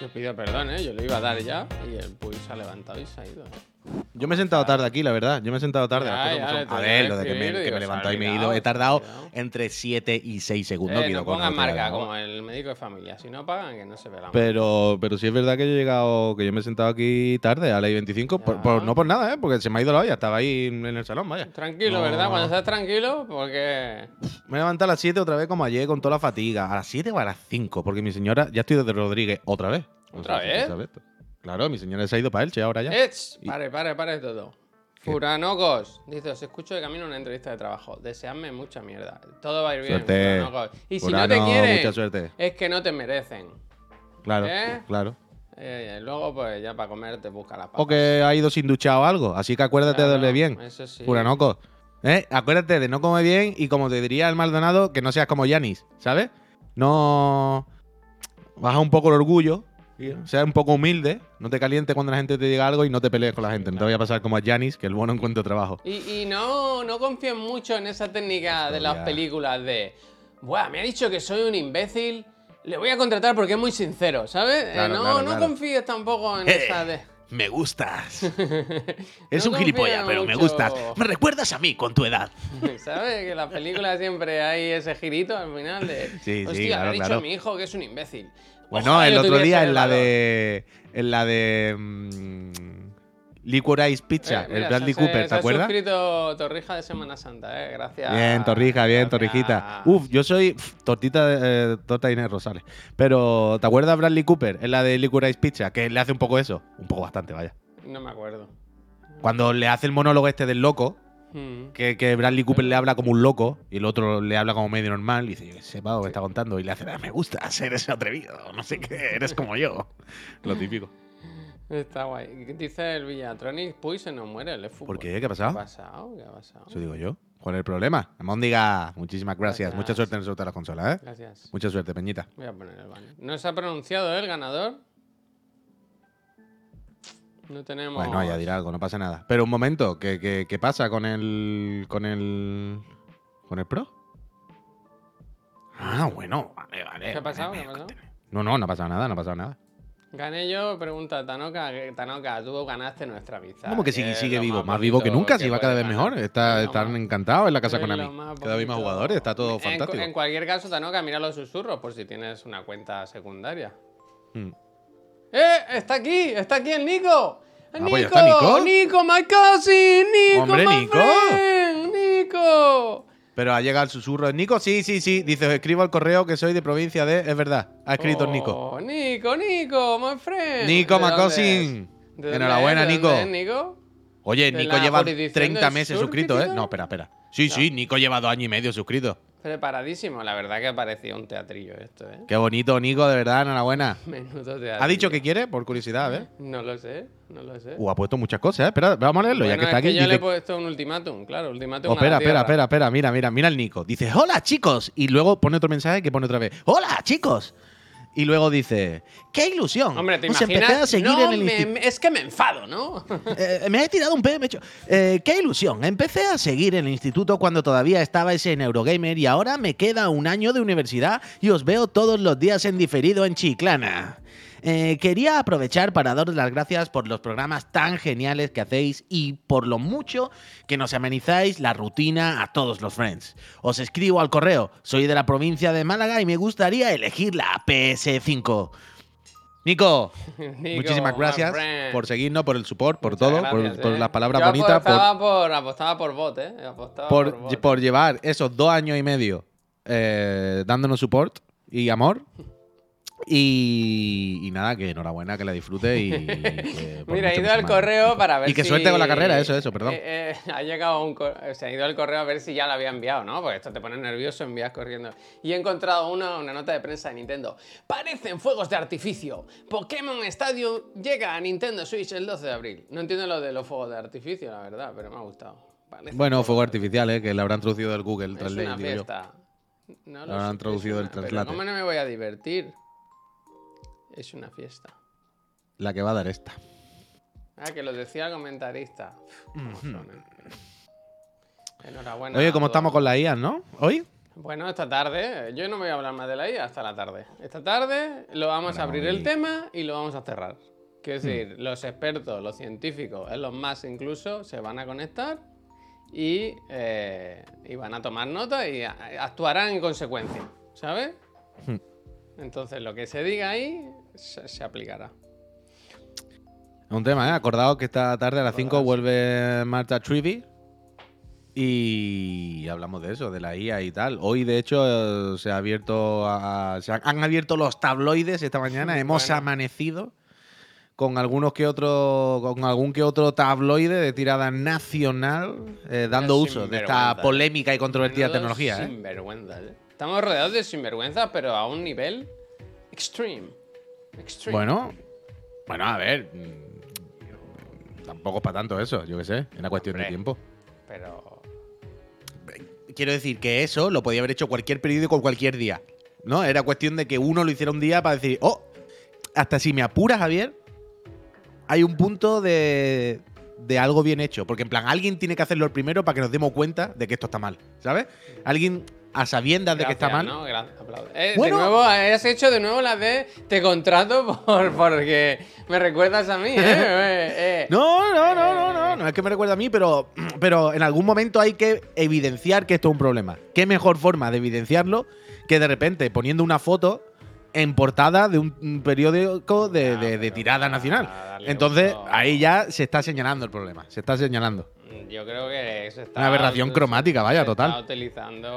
Yo pido perdón, ¿eh? Yo le iba a dar ya y el Puy se ha levantado y se ha ido. Yo me he sentado tarde aquí, la verdad. Yo me he sentado tarde. Ya, las ya, son. a ver, lo de que me, que me levantado y me he ido. He tardado entre 7 y 6 segundos. Eh, no pongan marca como el médico de familia. Si no pagan, que no se ve la marca. Pero, pero sí es verdad que yo he llegado, que yo me he sentado aquí tarde, a la I-25, por- por- no por nada, ¿eh? Porque se me ha ido la olla, estaba ahí en el salón, vaya. Tranquilo, No. ¿verdad? Cuando estás tranquilo, porque. Me he levantado a las 7 otra vez como ayer con toda la fatiga. ¿A las 7 o a las 5? Porque mi señora, ya estoy desde Rodríguez otra vez. No ¿Otra sé vez? Claro, mi señora se ha ido para Elche ahora ya. ¡Ech! Y- Pare, pare, pare todo. Furanocos. Dice, os escucho de camino una entrevista de trabajo. Deseadme mucha mierda. Todo va a ir bien, Suerte. Furanocos. Y si Furano, no te quieren, mucha suerte. es que no te merecen. Claro, ¿Eh? claro. Eh, luego, pues ya para comer te busca la papa. O que ha ido sin duchar o algo. Así que acuérdate de darle bien. Eso sí. Furanoco. ¿Eh? Acuérdate de no comer bien y como te diría el Maldonado, que no seas como Yanis, ¿sabes? No. Baja un poco el orgullo. Sea un poco humilde. No te calientes cuando la gente te diga algo y no te pelees con la gente. No te vaya a pasar como a Yanis, que el bueno encuentre trabajo. Y, y no, no confíen mucho en esa técnica de las películas de. Buah, me ha dicho que soy un imbécil. Le voy a contratar porque es muy sincero, ¿sabes? Eh, no, claro, no claro. confíes tampoco en Eh, esa de. Me gustas. No confía mucho. Me recuerdas a mí con tu edad. ¿Sabes? Que en las películas siempre hay ese girito al final de. Sí, sí, Hostia, claro, le ha dicho claro. a mi hijo que es un imbécil. Bueno, Ojalá el otro día en la de. En la de. mm, Licorice Pizza, Eh, el Bradley se- Cooper, se ¿te ha acuerdas? suscrito Torrija de Semana Santa, ¿eh? Gracias. Bien, Torrija, bien, Gracias. Torrijita. Uf, yo soy pf, tortita de, eh, torta de Inés Rosales. Pero, ¿te acuerdas de Bradley Cooper en la de Licorice Pizza? Que le hace un poco eso. Un poco bastante, vaya. No me acuerdo. Cuando le hace el monólogo este del loco, Mm. que, que Bradley Cooper le habla como un loco y el otro le habla como medio normal y dice, yo qué sé, pavo, me está contando. Y le hace, "Ah, me gusta ser ese atrevido, no sé qué, eres como yo. Lo típico. Está guay. Dice el Villatronic, Puy se nos muere el fútbol. ¿Por qué? ¿Qué ha ¿Qué ha pasado? ¿Qué ha pasado? Eso digo yo. ¿Cuál es el problema? Móndiga, muchísimas gracias. Gracias. Mucha suerte en el sorteo de las consolas, ¿eh? Gracias. Mucha suerte, Peñita. Voy a poner el banner. ¿No se ha pronunciado ¿eh, el ganador? No tenemos. Bueno, ya dirá algo, no pasa nada. Pero un momento, ¿qué, qué, qué pasa con el. con el. con el Pro? Ah, bueno, vale, vale. ¿Qué ha pasado? vale, ¿Qué ha pasado? No, no, no ha pasado nada, no ha pasado nada. Gané yo, pregunta Tanoka. Tanoka, tú ganaste nuestra pizza. ¿Cómo que sigue, vivo? más Más vivo que nunca, si va cada vez mejor. Está, Es están encantados en la casa con lo Ami. más Cada vez más jugadores, está todo En fantástico. En, cualquier caso, Tanoka, mira los susurros por si tienes una cuenta secundaria. Mm. ¡Eh! ¡Está aquí! ¡Está aquí el Nico! Ah, ¡Nico! pues ya está Nico. ¡Nico, my cousin! ¡Nico, Hombre, my Nico. friend! ¡Nico! Pero ha llegado el susurro. ¿Nico? Sí, sí, sí. Dice, os escribo al correo que soy de provincia de. Es verdad. Ha escrito el Nico. Oh, Nico, Nico, my friend. Nico. ¿De dónde Enhorabuena? ¿De Nico. es, Nico? Oye, ¿De Nico lleva jurisdicción 30 del meses suscrito, ¿eh? No, espera, espera. Sí, sí, Nico lleva dos años y medio suscrito. Preparadísimo, la verdad que parecía un teatrillo esto, ¿eh? Qué bonito, Nico, de verdad, enhorabuena. Menudo teatrillo. ¿Ha dicho que quiere? Por curiosidad, a ver. No lo sé, no lo sé. Uh, ha puesto muchas cosas, ¿eh? Espera, vamos a leerlo, ya que está es aquí. yo le he puesto un ultimátum, claro, ultimátum Oh, a la espera, espera, Tierra. espera, espera, mira, mira, mira el Nico. Dice, hola chicos. Y luego pone otro mensaje que pone otra vez, hola chicos. Y luego dice, qué ilusión. Hombre, ¿te imaginas? empecé a seguir no, en el me- es que me enfado, ¿no? Eh, me he tirado un pedo, me he hecho. Eh, qué ilusión. Empecé a seguir en el instituto cuando todavía estaba ese en Eurogamer y ahora me queda un año de universidad y os veo todos los días en diferido en Chiclana. Eh, quería aprovechar para daros las gracias por los programas tan geniales que hacéis y por lo mucho que nos amenizáis la rutina a todos los friends. Os escribo al correo, soy de la provincia de Málaga y me gustaría elegir la PS5. Nico, Nico, Muchísimas gracias por seguirnos, por el support, por Muchas todo, gracias, por, por ¿eh? las palabras Yo bonitas, por, apostaba por, apostaba por bot, ¿eh? Apostaba por, por, bot. por llevar esos dos años y medio eh, dándonos support y amor. Y, y nada, que enhorabuena, que la disfrute y, que Mira, he ido al correo para ver Y que si... suerte con la carrera, eso, eso, perdón. Eh, eh, ha llegado un correo, se ha ido al correo a ver si ya lo había enviado, ¿no? Porque esto te pone nervioso, envías corriendo. Y he encontrado una, una nota de prensa de Nintendo. Parecen fuegos de artificio. Pokémon Stadium llega a Nintendo Switch el 12 de abril. No entiendo lo de los fuegos de artificio, la verdad, pero me ha gustado. Parecen Bueno, fuegos fuego de artificial, ¿eh? que le habrán traducido del Google Es una fiesta. No Lo habrán sé, traducido del Translate. ¿Cómo no me voy a divertir? Es una fiesta. La que va a dar esta. Ah, que lo decía el comentarista. Uf, eh. Enhorabuena. Oye, ¿cómo estamos con la IA, no? ¿Hoy? Bueno, esta tarde, yo no voy a hablar más de la IA hasta la tarde. Esta tarde lo vamos a abrir el tema y lo vamos a cerrar. Quiero decir, los expertos, los científicos, los más incluso, se van a conectar y, eh, y van a tomar nota y actuarán en consecuencia, ¿sabes? Hmm. Entonces, lo que se diga ahí se, se aplicará. Un tema, ¿eh? Acordado que esta tarde a las 5 Acordado, sí. vuelve Marta Trivi. Y hablamos de eso, de la IA y tal. Hoy, de hecho, eh, se ha abierto a- se han, abierto los tabloides esta mañana. Hemos Bueno. amanecido con algunos que otro, con algún que otro tabloide de tirada nacional, eh, dando uso de esta sinvergüenza. polémica y controvertida tecnología. ¿eh? Sinvergüenzas, ¿eh? Estamos rodeados de sinvergüenzas, pero a un nivel extreme. Extreme. Bueno, bueno, a ver. mm, Tampoco es para tanto eso, yo qué sé. Es una cuestión de tiempo. Pero. Quiero decir que eso lo podía haber hecho cualquier periódico cualquier día. ¿No? Era cuestión de que uno lo hiciera un día para decir, oh, hasta si me apuras, Javier, hay un punto de, de algo bien hecho. Porque en plan, alguien tiene que hacerlo el primero para que nos demos cuenta de que esto está mal. ¿Sabes? Alguien a sabiendas de que está mal. Eh, Bueno. De nuevo, has hecho de nuevo la de te contrato por, porque me recuerdas a mí, ¿eh? Eh, eh. No, no, no, no, no, no es que me recuerda a mí, pero, pero en algún momento hay que evidenciar que esto es un problema. ¿Qué mejor forma de evidenciarlo que de repente poniendo una foto en portada de un periódico de, Ya, de- tirada nacional? Entonces, ahí ya se está señalando el problema, se está señalando. Yo creo que se está. Una aberración cromática, vaya, total. Está utilizando.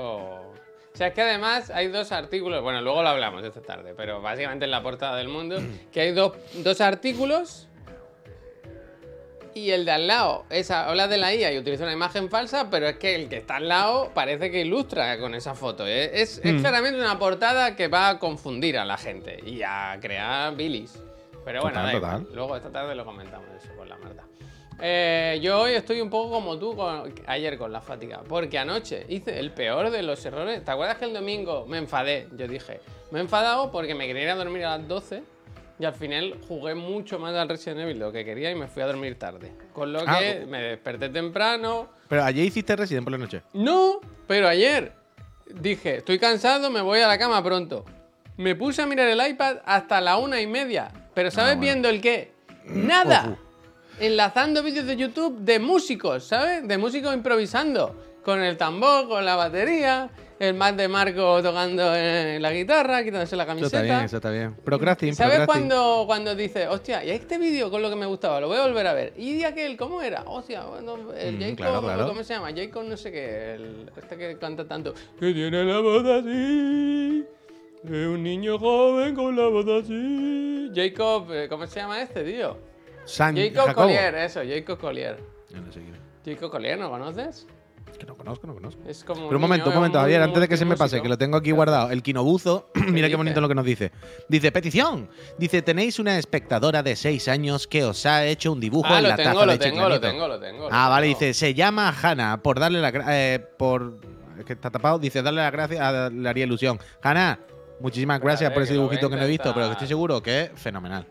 O sea, es que además hay dos artículos. Bueno, luego lo hablamos esta tarde, pero básicamente en la portada del mundo, que hay dos, dos artículos. Y el de al lado es, habla de la IA y utiliza una imagen falsa, pero es que el que está al lado parece que ilustra con esa foto. ¿eh? Es, es Mm. claramente una portada que va a confundir a la gente y a crear bilis. Pero bueno, Total, total. luego esta tarde lo comentamos eso con la Marta. Eh, yo hoy estoy un poco como tú con- ayer con la fatiga, porque anoche hice el peor de los errores. ¿Te acuerdas que el domingo me enfadé? Yo dije, me he enfadado porque me quería ir a dormir a las 12 y al final jugué mucho más al Resident Evil de lo que quería y me fui a dormir tarde. Con lo Ah, que me desperté temprano. Pero ayer hiciste Resident por la noche. No, pero ayer dije, estoy cansado, me voy a la cama pronto. Me puse a mirar el iPad hasta la una y media. Pero ¿sabes Ah, bueno. viendo el qué? Nada. Ojo. Enlazando vídeos de YouTube de músicos, ¿sabes? De músicos improvisando. Con el tambor, con la batería, el Mac de Marco tocando en la guitarra, quitándose la Eso camiseta. está bien, eso está bien. Procrasting, ¿Sabes procrasting. cuando, cuando dice, hostia, y este vídeo con lo que me gustaba, lo voy a volver a ver? ¿Y de aquel cómo era? Hostia, bueno, el Mm, Jacob, claro, claro. ¿cómo se llama? Jacob no sé qué, el, este que canta tanto. Que tiene la voz así, de un niño joven con la voz así. Jacob, eh, ¿cómo se llama este, tío? San Jacob Jacobo. Collier, eso, Jacob Collier. Yo no sé quién es. Jacob Collier, ¿no conoces? Que no conozco, no conozco. Es como Pero un niño, momento, un es momento, Javier, antes de que se me pase, que lo tengo aquí guardado. El quinobuzo, mira dice? qué bonito lo que nos dice. Dice, petición. Dice, tenéis una espectadora de 6 años que os ha hecho un dibujo Ah, en lo la tengo, taza lo de tengo, lo chiclanito". tengo, lo tengo. lo Ah, vale, tengo. dice, se llama Hanna, por darle la gra- eh, por es que está tapado, dice, darle las gracias, le haría ilusión. Hanna, muchísimas gracias por ese dibujito que no he visto, pero que estoy seguro que es fenomenal.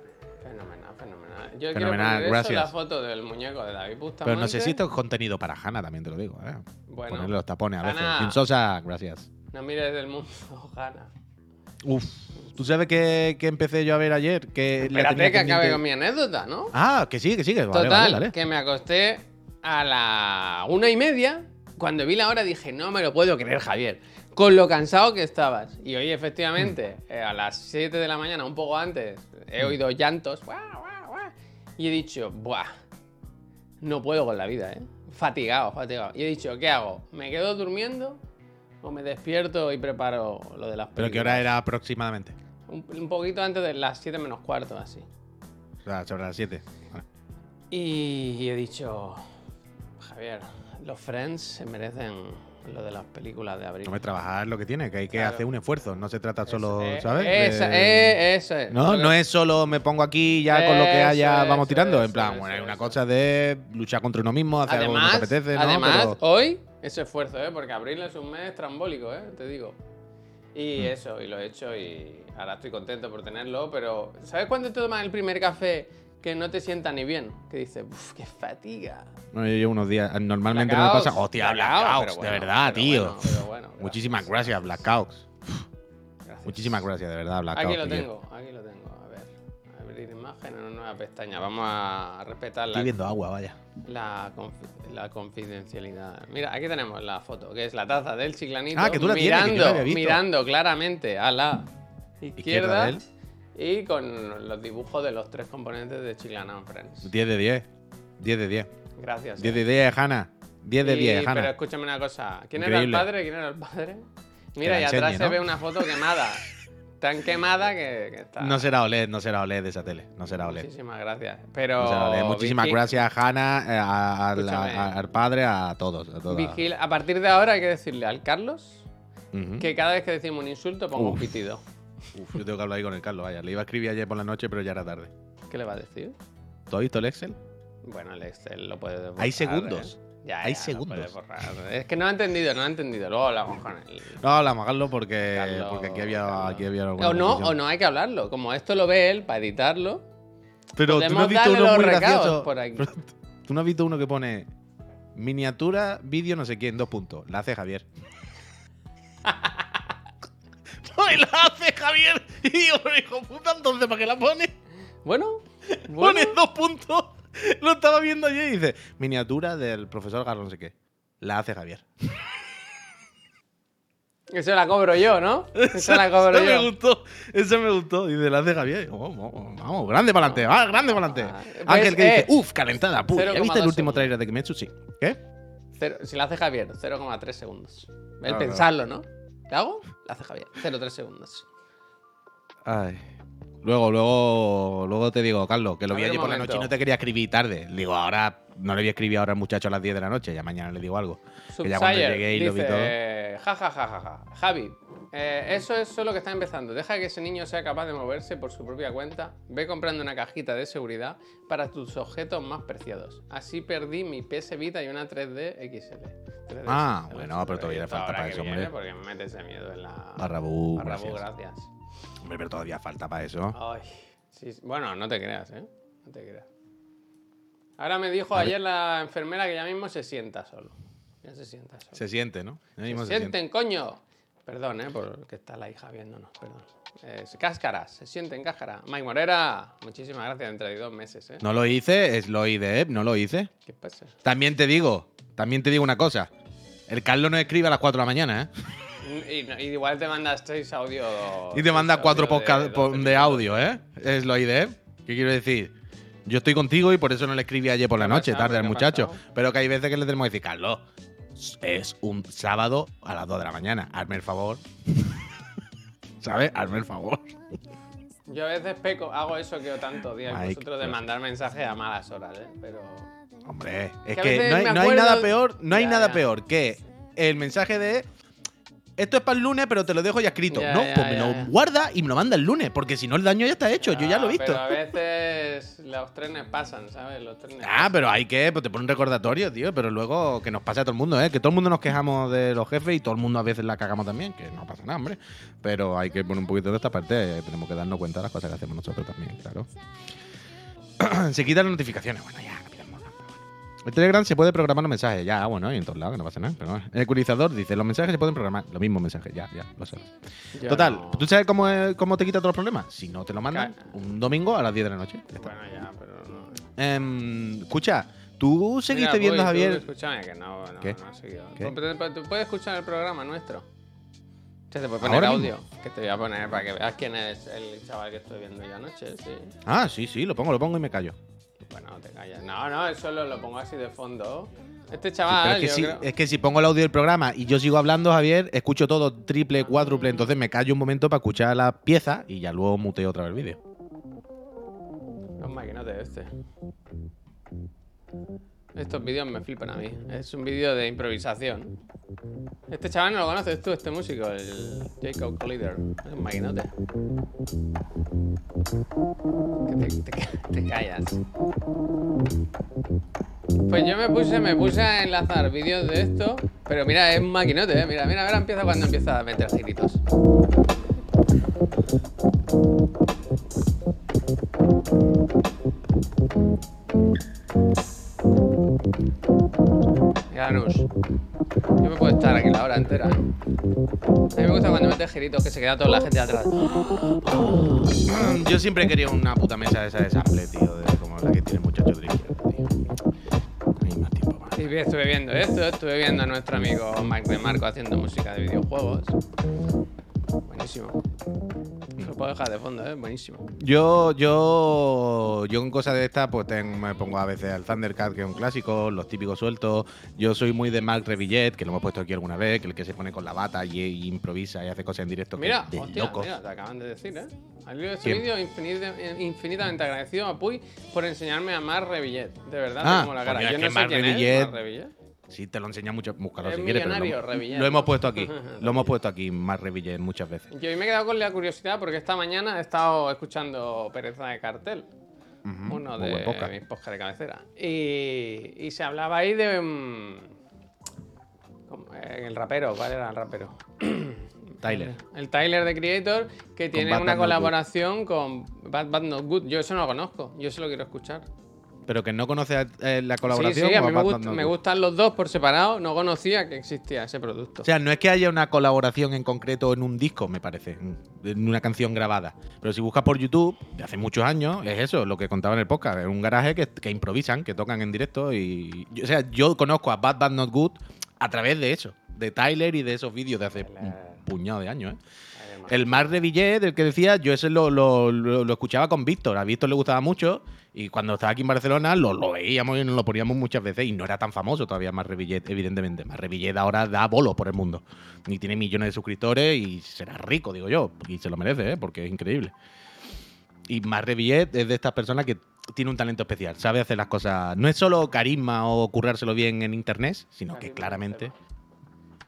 Yo Fenomenal, quiero gracias. Eso, la foto del muñeco de David Bustamante. Pero no sé si esto es contenido para Hanna, también te lo digo. ¿eh? Bueno, Ponerle los tapones a veces. Kim Sosa, gracias. no mires del mundo, Hanna. Uf, ¿tú sabes que, que empecé yo a ver ayer? Que Espérate tenía que acabe con mi anécdota, ¿no? Ah, que sí, que sí, que vale, Total, vale, vale. que me acosté a la una y media. Cuando vi la hora dije, no me lo puedo creer, Javier. Con lo cansado que estabas. Y hoy, efectivamente, Mm. eh, a las 7 de la mañana, un poco antes, he oído llantos. guau, Y he dicho, buah, no puedo con la vida, ¿eh? Fatigado, fatigado. Y he dicho, ¿qué hago? ¿Me quedo durmiendo? ¿O me despierto y preparo lo de las Pero ¿qué hora era aproximadamente? Un, un poquito antes de las 7 menos cuarto, así. O sea, sobre las 7. Vale. Y he dicho, Javier, los Friends se merecen lo de las películas de abril. No me trabajar lo que tiene, que hay que Claro. hacer un esfuerzo. No se trata solo, ¿sabes? Esa, De- eh, eso es. No, no es solo me pongo aquí ya con lo que haya vamos eso, tirando. en plan, eso, bueno, hay una cosa de luchar contra uno mismo, hacer algo que Además, nos apetece, ¿no? además Pero- hoy ese esfuerzo, ¿eh? porque abril es un mes trambólico, ¿eh? te digo. Y Mm. eso, y lo he hecho y ahora estoy contento por tenerlo, pero ¿sabes cuándo te tomas el primer café que no te sienta ni bien. Que dices, uff, qué fatiga. No, yo llevo unos días. Normalmente no me pasa. Hostia, blackouts, pero de verdad, tío. bueno, pero bueno, Muchísimas gracias. Blackouts. Gracias. Muchísimas gracias, de verdad, Blackouts. Aquí lo tío. tengo, aquí lo tengo. A ver, abrir imagen en una nueva pestaña. Vamos a respetar Estoy la, viendo agua, vaya. la, confi- la confidencialidad. Mira, aquí tenemos la foto, que es la taza del chiclanito. Ah, que tú la tienes, que yo mirando, la había visto. mirando claramente a la izquierda, Izquierda de él. Y con los dibujos de los tres componentes de Chiclana and Friends. 10 de 10. 10 de 10. Gracias. 10 eh. de 10, Hanna. 10 de Y- 10, Pero Hanna. escúchame una cosa. ¿Quién era el padre? ¿Quién era el padre? Mira, y atrás se ve una foto quemada. Tan quemada que, que está. No será OLED, no será OLED esa tele. No será OLED. Muchísimas gracias. Pero. No. Muchísimas gracias, Hanna, eh, a- a la- Escúchame. a- al padre, a todos. A vigila- A partir de ahora hay que decirle al Carlos que cada vez que decimos un insulto pongo un pitido. Uf, yo tengo que hablar ahí con el Carlos, vaya. Le iba a escribir ayer por la noche, pero ya era tarde. ¿Qué le va a decir? ¿Tú has visto el Excel? Bueno, el Excel lo puede borrar. Hay segundos. ¿eh? Ya, Hay ya, segundos. borrar. Es que no ha entendido, no ha entendido. Luego hablamos con él. No, hablamos, Carlos, porque, Carlos, porque aquí había, Carlos. aquí había alguna O no, o no hay que hablarlo. Como esto lo ve él para editarlo, Pero tú no has visto uno muy gracioso. por aquí. Pero Tú no has visto uno que pone miniatura, vídeo, no sé quién, dos puntos. La hace Javier. y la hace Javier. Y pero hijo puta, entonces, ¿para qué la pone? Bueno, bueno. Pone dos puntos. Lo estaba viendo ayer y dice, miniatura del profesor Garro, no sé qué. La hace Javier. Eso la cobro yo, ¿no? Eso la cobro yo. me gustó. Esa me gustó. Dice, la hace Javier. Y digo, Vamos, vamos, grande para adelante. Va, grande para adelante. Ah, pues, Ángel que dice, eh, uff, calentada. Puh, ¿Ya 0,2 viste el último trailer de Kimetsu? Sí. ¿Qué? Cero- si la hace Javier, 0,3 segundos. El Claro, pensarlo, ¿no? ¿Qué hago? La hace Javier, 0,3 segundos. Ay. Luego, luego, luego te digo, Carlos, que lo A vi ayer por la noche y no te quería escribir tarde. Digo, ahora no le voy a escribir ahora al muchacho a las 10 de la noche, ya mañana le digo algo. Que ya cuando llegué y lo vi todo. ja, ja, ja, ja, ja. Javi, eh, eso es solo que está empezando. Deja que ese niño sea capaz de moverse por su propia cuenta. Ve comprando una cajita de seguridad para tus objetos más preciados. Así perdí mi PS Vita y una 3D XL. 3D Ah, XL, bueno, pero todavía le falta ahora para eso, hombre. Porque me mete ese miedo en la... Barrabú, Barrabú, gracias. gracias. Hombre, pero todavía falta para eso. Ay, sí, bueno, no te creas, ¿eh? No te creas. Ahora me dijo ayer la enfermera que ya mismo se sienta solo. Ya se sienta solo. Se siente, ¿no? Ahora mismo se se siente. sienten, coño. Perdón, ¿eh? Porque está la hija viéndonos, perdón. Eh, cáscaras, se sienten cáscara. Mike Morera, muchísimas gracias, entre dos meses, ¿eh? No lo hice, es lo de no lo hice. ¿Qué pasa? También te digo, también te digo una cosa. El Carlos no escribe a las 4 de la mañana, ¿eh? Y, y igual te mandas seis audios. Y te manda cuatro podcasts de, de, audio, ¿eh? Es lo IDE. ¿Qué quiero decir? Yo estoy contigo y por eso no le escribí ayer por la ¿Qué ha noche, tarde al ¿Qué ha muchacho. Pero que hay veces que le tenemos que decir, Carlos, es un sábado a las 2 de la mañana. Hazme el favor. ¿Sabes? Hazme el favor. Yo a veces peco, hago eso que tanto Mike, vosotros de mandar mensajes a malas horas, ¿eh? Pero. Hombre, es Que no hay, no hay nada peor, no hay nada ya. peor que el mensaje de esto es para el lunes, pero te lo dejo ya escrito. No, pues me lo guarda y me lo manda el lunes, porque si no el daño ya está hecho, yo ya lo he Ah, visto. Pero a veces los trenes pasan, ¿sabes? Los trenes. Ah, pero hay que, pues te pone un recordatorio, tío, pero luego que nos pase a todo el mundo, ¿eh? Que todo el mundo nos quejamos de los jefes y todo el mundo a veces la cagamos también, que no pasa nada, hombre. Pero hay que poner un poquito de esta parte, eh, tenemos que darnos cuenta de las cosas que hacemos nosotros también, claro. se quitan las notificaciones, bueno, ya, El Telegram se puede programar los mensajes, ya, bueno, y en todos lados, que no pasa nada, pero bueno. El ecualizador dice, los mensajes se pueden programar, los mismos mensajes, ya, ya, lo sabes. Total, no- ¿tú sabes cómo, es- cómo te quita todos los problemas? Si no te lo mandan Ca- un domingo a las 10 de la noche. Ya. Bueno, ya, pero no. Em, escucha, ¿tú seguiste Mira, viendo, tú Javier? Escúchame, que no, no, ¿Qué? no he seguido. ¿Qué? Tú, tú- tú puedes escuchar el programa nuestro. Te puede poner ¿Ahora audio. Que te voy a poner para que veas quién es el chaval que estoy viendo yo anoche. Sí. Ah, sí, sí, lo pongo, lo pongo y me callo. Bueno, te callas. No, no, eso lo, lo pongo así de fondo. Este chaval, es que, yo si, creo- es que si pongo el audio del programa y yo sigo hablando, Javier, escucho todo triple, cuádruple, entonces me callo un momento para escuchar la pieza y ya luego muteo otra vez el vídeo. Maquinote este. Estos vídeos me flipan a mí. Es un vídeo de improvisación. Este chaval no lo conoces tú, este músico, el Jacob Collider. Es un maquinote. Te, te callas. Pues yo me puse, me puse a enlazar vídeos de esto. Pero mira, es un maquinote, ¿eh? Mira, mira, ahora empieza cuando empieza a meter giritos. Miraros. Yo me puedo estar aquí la hora entera. A mí me gusta cuando metes giritos que se queda toda la gente atrás. Yo siempre he querido una puta mesa de esa de sample, tío. De como la que tiene muchacho Drift, tío. Hay estuve viendo esto. Estuve viendo a nuestro amigo Mike de Marco haciendo música de videojuegos. Buenísimo. Puedo dejar de fondo, ¿eh? Buenísimo. Yo, yo, yo con cosas de estas, pues ten- me pongo a veces al Thundercat, que es un clásico, los típicos sueltos. Yo soy muy de Mark Revillet, que lo hemos puesto aquí alguna vez, que el que se pone con la bata y, y improvisa y hace cosas en directo Mira, hostia, locos. mira, te acaban de decir, ¿eh? Al de este vídeo, infinit- infinitamente agradecido a Puy por enseñarme a Mar Revillet. De verdad, Ah, la cara. coño, es Yo no sé Marc quién Revillet- es Mar Revillet. Sí, te lo enseña mucho, búscalo Es si quieres. pero lo, hemos- Revillet. lo hemos puesto aquí, lo hemos puesto aquí, Mark Revillet, muchas veces. Yo hoy me he quedado con la curiosidad porque esta mañana he estado escuchando Pereza de Cartel, uno de podcast. mis podcasts de cabecera. Y, y se hablaba ahí de. Eh, el rapero, ¿cuál era el rapero? Tyler. El Tyler de Creator, que tiene una colaboración con Bad Bad Not Good. Yo eso no lo conozco, yo eso lo quiero escuchar. Pero que no conoce eh, la Sí, colaboración. sí, a mí me, gust- gustan los dos por separado, no conocía que existía ese producto. O sea, no es que haya una colaboración en concreto en un disco, me parece, en una canción grabada. Pero si buscas por YouTube, de hace muchos años, es eso, lo que contaba en el podcast. Es un garaje que, que improvisan, que tocan en directo. y O sea, yo conozco a Bad Bad Not Good a través de eso, de Tyler y de esos vídeos de hace un puñado de años. ¿eh? El Mar de Villet, del que decía, yo ese lo, lo- lo- lo escuchaba con Víctor. A Víctor le gustaba mucho y cuando estaba aquí en Barcelona lo, lo veíamos y nos lo poníamos muchas veces y no era tan famoso todavía Revillet, evidentemente. Revillet ahora da bolos por el mundo. Y tiene millones de suscriptores y será rico, digo yo. Y se lo merece, ¿eh? porque es increíble. Y Revillet es de estas personas que tiene un talento especial. Sabe hacer las cosas. No es solo carisma o currárselo bien en internet, sino que claramente.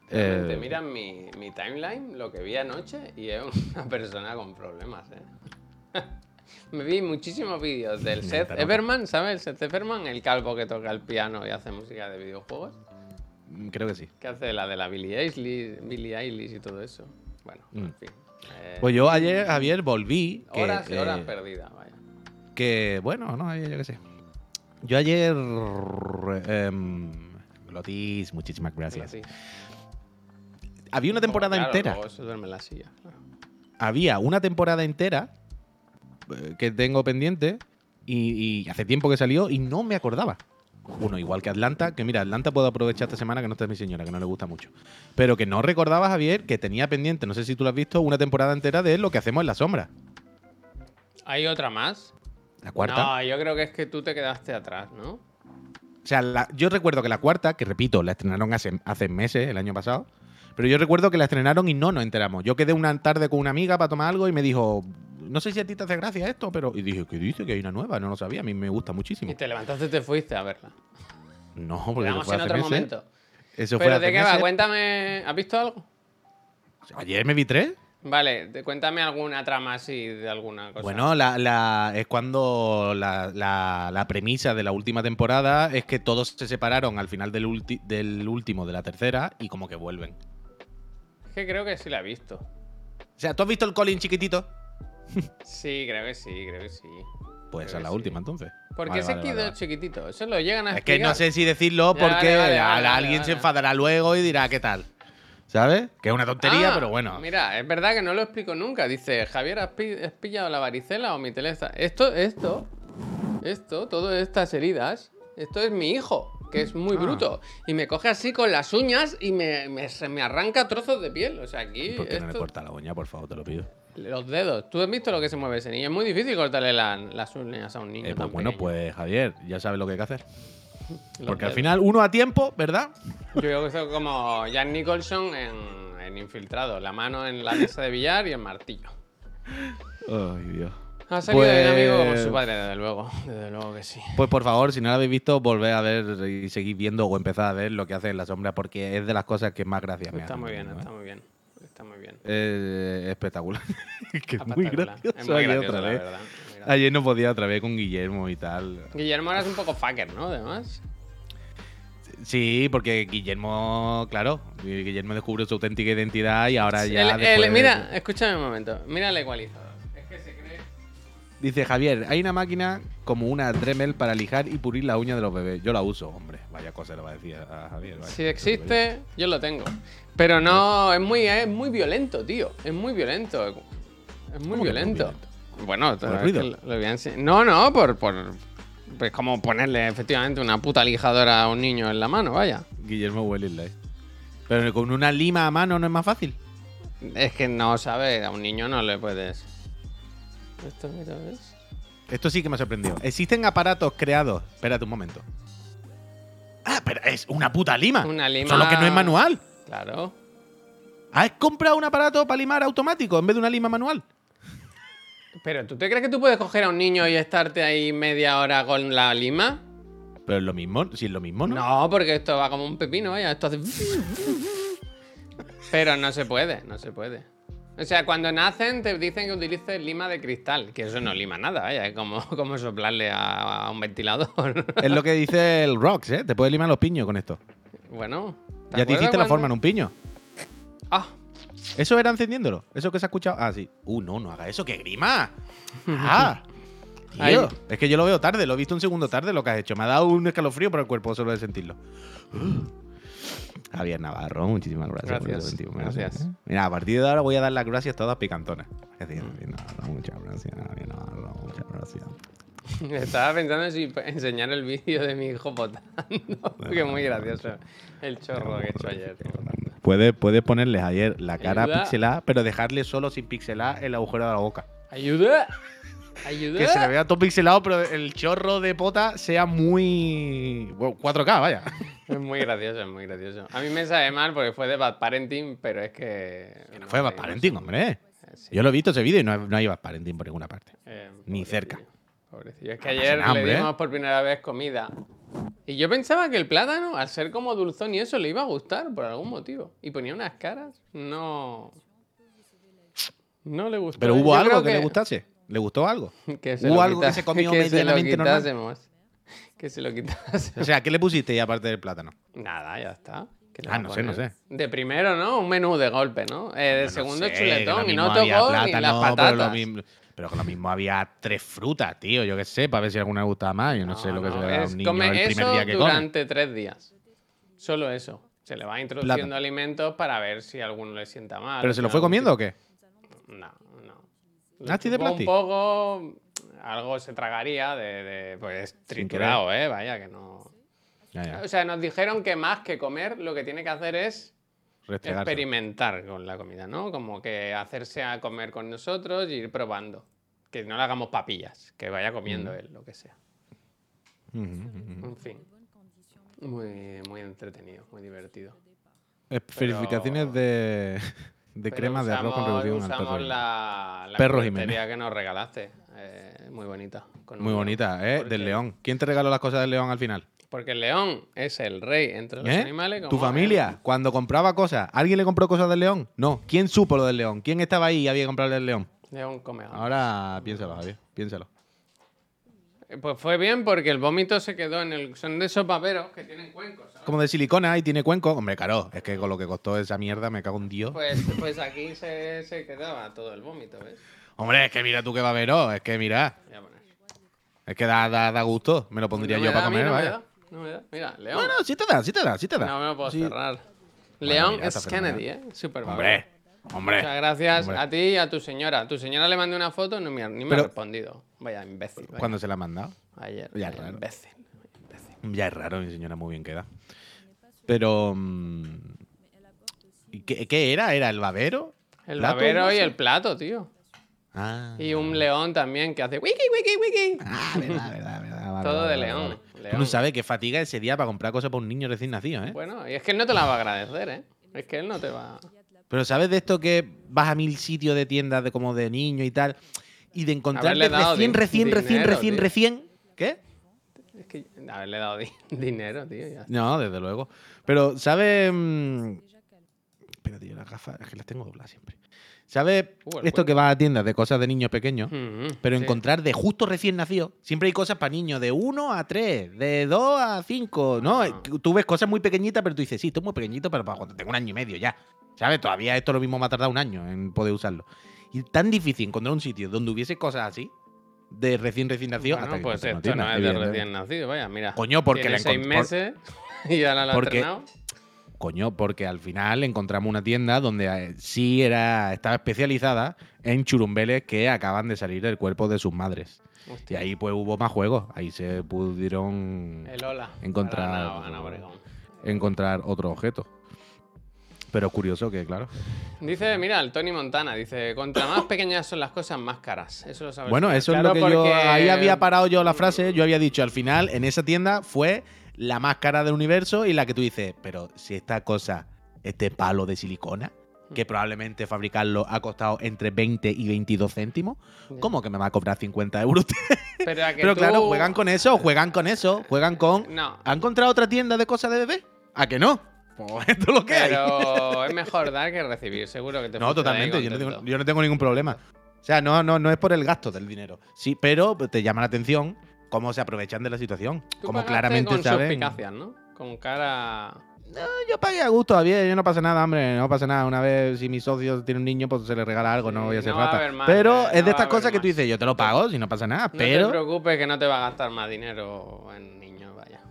Eh, mira mi, mi timeline, lo que vi anoche, y es una persona con problemas, ¿eh? Me vi muchísimos vídeos del Seth. Everman, ¿sabes? El Seth Everman, el calvo que toca el piano y hace música de videojuegos. creo que sí. Que hace la de la Billie Eilish, Billie Eilish y todo eso. Bueno, en Mm. fin. Eh, Pues yo ayer, Javier, volví. que, horas y horas eh, perdidas, vaya. que bueno, no, yo qué sé. Yo ayer. em, Glotis, muchísimas gracias. Había una temporada Claro, entera. luego se duerme en la silla. claro. Había una temporada entera eh, que tengo pendiente y, y hace tiempo que salió y no me acordaba. Uno, igual que Atlanta, que mira, Atlanta puedo aprovechar esta semana que no está mi señora, que no le gusta mucho. Pero que no recordaba, Javier, que tenía pendiente, no sé si tú lo has visto, una temporada entera de lo que hacemos en la sombra. ¿Hay otra más? La cuarta. No, yo creo que es que tú te quedaste atrás, ¿no? O sea, la- yo recuerdo que la cuarta, que repito, la estrenaron hace, hace meses, el año pasado, pero yo recuerdo que la estrenaron y no nos enteramos. Yo quedé una tarde con una amiga para tomar algo y me dijo, no sé si a ti te hace gracia esto, pero... Y dije, ¿qué dice? Que hay una nueva, no lo sabía, a mí me gusta muchísimo. Y te levantaste y te fuiste a verla. No, porque fue en otro meses. momento. Eso fue Pero de qué va, cuéntame. ¿Has visto algo? Ayer me vi tres. Vale, cuéntame alguna trama así de alguna cosa. Bueno, la, la- es cuando la, la- la premisa de la última temporada es que todos se separaron al final del, ulti- del último de la tercera y como que vuelven. Es que creo que sí la he visto. O sea, ¿tú has visto el Colin chiquitito? Sí, creo que sí, creo que sí. Pues Creo que la sí. última entonces. ¿Por qué Vale, se vale, chiquitito? Eso lo llegan a Es que no sé si decirlo porque a- alguien se enfadará luego y dirá qué tal. ¿Sabes? Que es una tontería, Ah, pero bueno. Mira, es verdad que no lo explico nunca. Dice, Javier, ¿has, pi- has pillado la varicela o mi telesta? Esto, esto, esto, todas estas heridas, esto es mi hijo, que es muy Ah. bruto. Y me coge así con las uñas y me, me- se me arranca trozos de piel. O sea, aquí, ¿Por qué no le corta la uña, por favor, te lo pido? Los dedos. ¿Tú has visto lo que se mueve ese niño? Es muy difícil cortarle la- las uñas a un niño. Eh, pues bueno, pues Javier, ya sabes lo que hay que hacer. Los Porque al final, uno a tiempo, ¿verdad? Yo creo que es como Jack Nicholson en, en Infiltrado. La mano en la mesa de billar y el martillo. Ay, Dios. Ha salido Pues- dinámico como su padre, desde luego. Desde luego que sí. Pues por favor, si no lo habéis visto, volved a ver y seguid viendo o empezad a ver lo que hace en la sombra, porque es de las cosas que más gracias me Está muy bien, ¿no? está muy bien. Eh, espectacular. que es muy gracioso Es muy ayer gracioso, otra la vez. verdad. muy gracioso. Ayer no podía otra vez con Guillermo y tal. Guillermo eras un poco fucker, ¿no? Además. Sí, porque Guillermo, claro, Guillermo descubrió su auténtica identidad y ahora Sí, ya. el- el- después de- mira, escúchame un momento. Mira el ecualizador. Es que se cree Dice Javier, hay una máquina como una Dremel para lijar y pulir las uñas de los bebés. Yo la uso, hombre. Vaya cosa le va a decir a Javier. vaya. Si existe, yo lo tengo. Pero no, es muy, es muy violento, tío. Es muy violento. Es muy ¿Cómo que es muy violento. violento? Bueno, ¿Por el ruido? lo- No, no, por, por. Pues como ponerle efectivamente una puta lijadora a un niño en la mano, vaya. Guillermo Wellisley. Pero con una lima a mano no es más fácil. Es que no, ¿sabes? A un niño no le puedes. Esto, mira, ¿ves? Esto sí que me ha sorprendido. Existen aparatos creados. Espérate un momento. Ah, pero es una puta lima. Una lima- Solo que no es manual. Claro. ¿Has comprado un aparato para limar automático en vez de una lima manual? Pero ¿tú te crees que tú puedes coger a un niño y estarte ahí media hora con la lima? Pero es lo mismo, si es lo mismo, ¿no? No, porque esto va como un pepino, vaya. Esto hace. Pero no se puede, no se puede. O sea, cuando nacen te dicen que utilices lima de cristal, que eso no lima nada, vaya. Es como, como soplarle a, a un ventilador. Es lo que dice el Rox, ¿eh? Te puedes limar los piños con esto. bueno. ¿Te Ya te hiciste la forma en un piño. Ah, ¿Eso era encendiéndolo? ¿Eso que se ha escuchado? Ah, sí. Uh, no, no haga eso, que grima. Ah. Tío, es que yo lo veo tarde, lo he visto un segundo tarde lo que has hecho. Me ha dado un escalofrío por el cuerpo solo de sentirlo. Javier Navarro, muchísimas gracias. por Gracias, 21 meses, gracias. Mira, a partir de ahora voy a dar las gracias todas picantonas. Es decir, Javier Navarro, muchas gracias. Javier Navarro, muchas gracias. estaba pensando si enseñar el vídeo de mi hijo potando. Es muy gracioso el chorro que he hecho ayer. Puedes, puedes ponerles ayer la cara Ayuda. pixelada, pero dejarle solo sin pixelar el agujero de la boca. ¡Ayuda! ¡Ayuda! Que se le vea todo pixelado, pero el chorro de pota sea muy. bueno, 4K, vaya. Es muy gracioso, es muy gracioso. A mí me sabe mal porque fue de Bad Parenting, pero es que. No fue Bad Parenting, hombre. Eh, sí. Yo lo he visto ese vídeo y no, no hay Bad Parenting por ninguna parte. Eh, Ni pobrecillo, cerca. Pobrecillo. Es que pasa ayer le hombre. dimos por primera vez comida. Y yo pensaba que el plátano, al ser como dulzón y eso, le iba a gustar por algún motivo. Y ponía unas caras. No. No le gustó. Pero Yo hubo algo que, le gustase. ¿Le gustó algo? Que se ¿Hubo lo algo que se comió que se lo medianamente normal? quitásemos. Que se lo quitase. O sea, ¿qué le pusiste ya aparte del plátano? Nada, ya está. ¿Qué le Ah, no sé, no sé. De primero, ¿no? Un menú de golpe, ¿no? Eh, de No segundo, sé, chuletón. Y no tocó ni plátano, las patatas. lo mismo, pero que lo mismo había tres frutas, tío. Yo qué sé, para ver si alguna le gustaba más. Yo no, sé lo que no, se le da a un niño come el primer eso día que come. durante tres días. Solo eso. Se le va introduciendo alimentos para ver si alguno le sienta mal. ¿Pero se lo fue comiendo o qué? No, no. ¿Nasti de chupó Un poco. Algo se tragaría de. de, pues triturado, ¿eh? Vaya que no. Ya, ya. O sea, nos dijeron que más que comer, lo que tiene que hacer es Restregárselo. experimentar con la comida, ¿no? Como que hacerse a comer con nosotros y ir probando. Que no le hagamos papillas, que vaya comiendo él, lo que sea. Ujú, ujú. En fin. Muy, muy entretenido, muy divertido. Especificaciones de, de crema de arroz con usamos- reducción al usamos perro. la, la Perros cubertería que nos regalaste. Eh, muy bonita. con Muy bonita, ¿eh? Porque- Del león. ¿Quién te regaló las cosas del león al final? Porque el león es el rey entre los ¿Eh? animales. ¿Tu familia? Cuando compraba cosas, ¿alguien le compró cosas del león? No. ¿Quién supo lo del león? ¿Quién estaba ahí y había que comprarle el león? León come algo. Ahora piénsalo, Javier. Piénsalo. Eh, Pues fue bien porque el vómito se quedó en el. Son de esos paperos que tienen cuencos, ¿sabes? Como de silicona y tiene cuenco. Hombre, claro, es que con lo que costó esa mierda me cago en Dios. Pues, pues aquí se, se quedaba todo el vómito, ¿ves? Hombre, es que mira tú que ver, oh, es que mira, es que da, da, da gusto. Me lo pondría No me yo da, para comer, no vaya. No me da. Mira, León. Bueno, sí te da, sí te da, sí te da. no me lo puedo Sí. cerrar. León es Kennedy. ¿eh? Super Hombre, hombre. Muchas gracias Hombre. a ti y a tu señora. Tu señora le mandé una foto y no me, ha- ni me Pero- ha respondido. Vaya imbécil. vaya. ¿Cuándo se la han mandado? Ayer. Ya, vaya claro. imbécil. imbécil. Ya es raro, mi señora muy bien queda. Pero. mm, ¿y ¿Qué, qué era? ¿Era el babero? El ¿Plato babero y el plato, tío. Ah, Y un león también que hace wiki, wiki, wiki. ah, verdad, verdad, verdad. Todo de león. León. Tú no sabes qué fatiga ese día para comprar cosas para un niño recién nacido, ¿eh? Bueno, y es que él no te la va a agradecer, ¿eh? Es que él no te va. Pero ¿sabes de esto que vas a mil sitios de tiendas de como de niño y tal? Y de dado recién, recién, recién, recién, tío. recién. ¿Qué? Es que haberle dado di- dinero, tío. ya. No, desde luego. Pero, ¿sabes? mm, Espérate, yo las gafas, es que las tengo dobladas siempre. ¿Sabes Uh, esto que vas a tiendas de cosas de niños pequeños? Mm, Pero sí. encontrar de justo recién nacido, siempre hay cosas para niños de 1 a 3, de 2 a 5, ¿no? Ah. Tú ves cosas muy pequeñitas, pero tú dices, sí, esto es muy pequeñito, pero para cuando tengo un año y medio ya. ¿Sabes? Todavía esto lo mismo me ha tardado un año en poder usarlo. Y tan difícil encontrar un sitio donde hubiese cosas así, de recién recién nacido Bueno, hasta pues esto no es de recién nacido, vaya, mira. Coño, porque la seis por- meses y ahora lo ha porque- estrenado. Coño, porque al final encontramos una tienda donde eh, sí era, estaba especializada en churumbeles que acaban de salir del cuerpo de sus madres. Y ahí pues hubo más juegos. Ahí se pudieron el encontrar- Ana- Ana encontrar otros objetos. Pero es curioso que, claro. Dice, mira, el Tony Montana, dice, contra más pequeñas son las cosas, más caras. Eso lo sabes. Bueno, tú. eso Claro, es lo que yo. Ahí había parado yo la frase. Yo había dicho, al final, en esa tienda fue la más cara del universo y la que tú dices, pero si esta cosa, este palo de silicona, Hmm. que probablemente fabricarlo ha costado entre 20 y 22 céntimos, ¿cómo que me va a cobrar 50 euros? Pero, a que Pero tú- claro, juegan con eso, juegan con eso, juegan con. No, ¿Ha encontrado otra tienda de cosas de bebé? ¿A que no? Pues esto es lo que hay. pero es mejor dar que recibir, seguro que te No, totalmente. Yo no, tengo, yo no tengo ningún problema. O sea, no, no, no es por el gasto del dinero. Sí, pero te llama la atención cómo se aprovechan de la situación. Tú Como claramente con saben. ¿no? Con cara... No, yo pagué a gusto, todavía, yo no pasa nada, hombre, no pasa nada. Una vez si mi socio tiene un niño, pues se le regala algo, no voy a ser no va a rata. más, pero eh, es no de estas cosas que tú dices, yo te lo pago, si no pasa nada. No te preocupes que no te va a gastar más dinero en niños, vaya.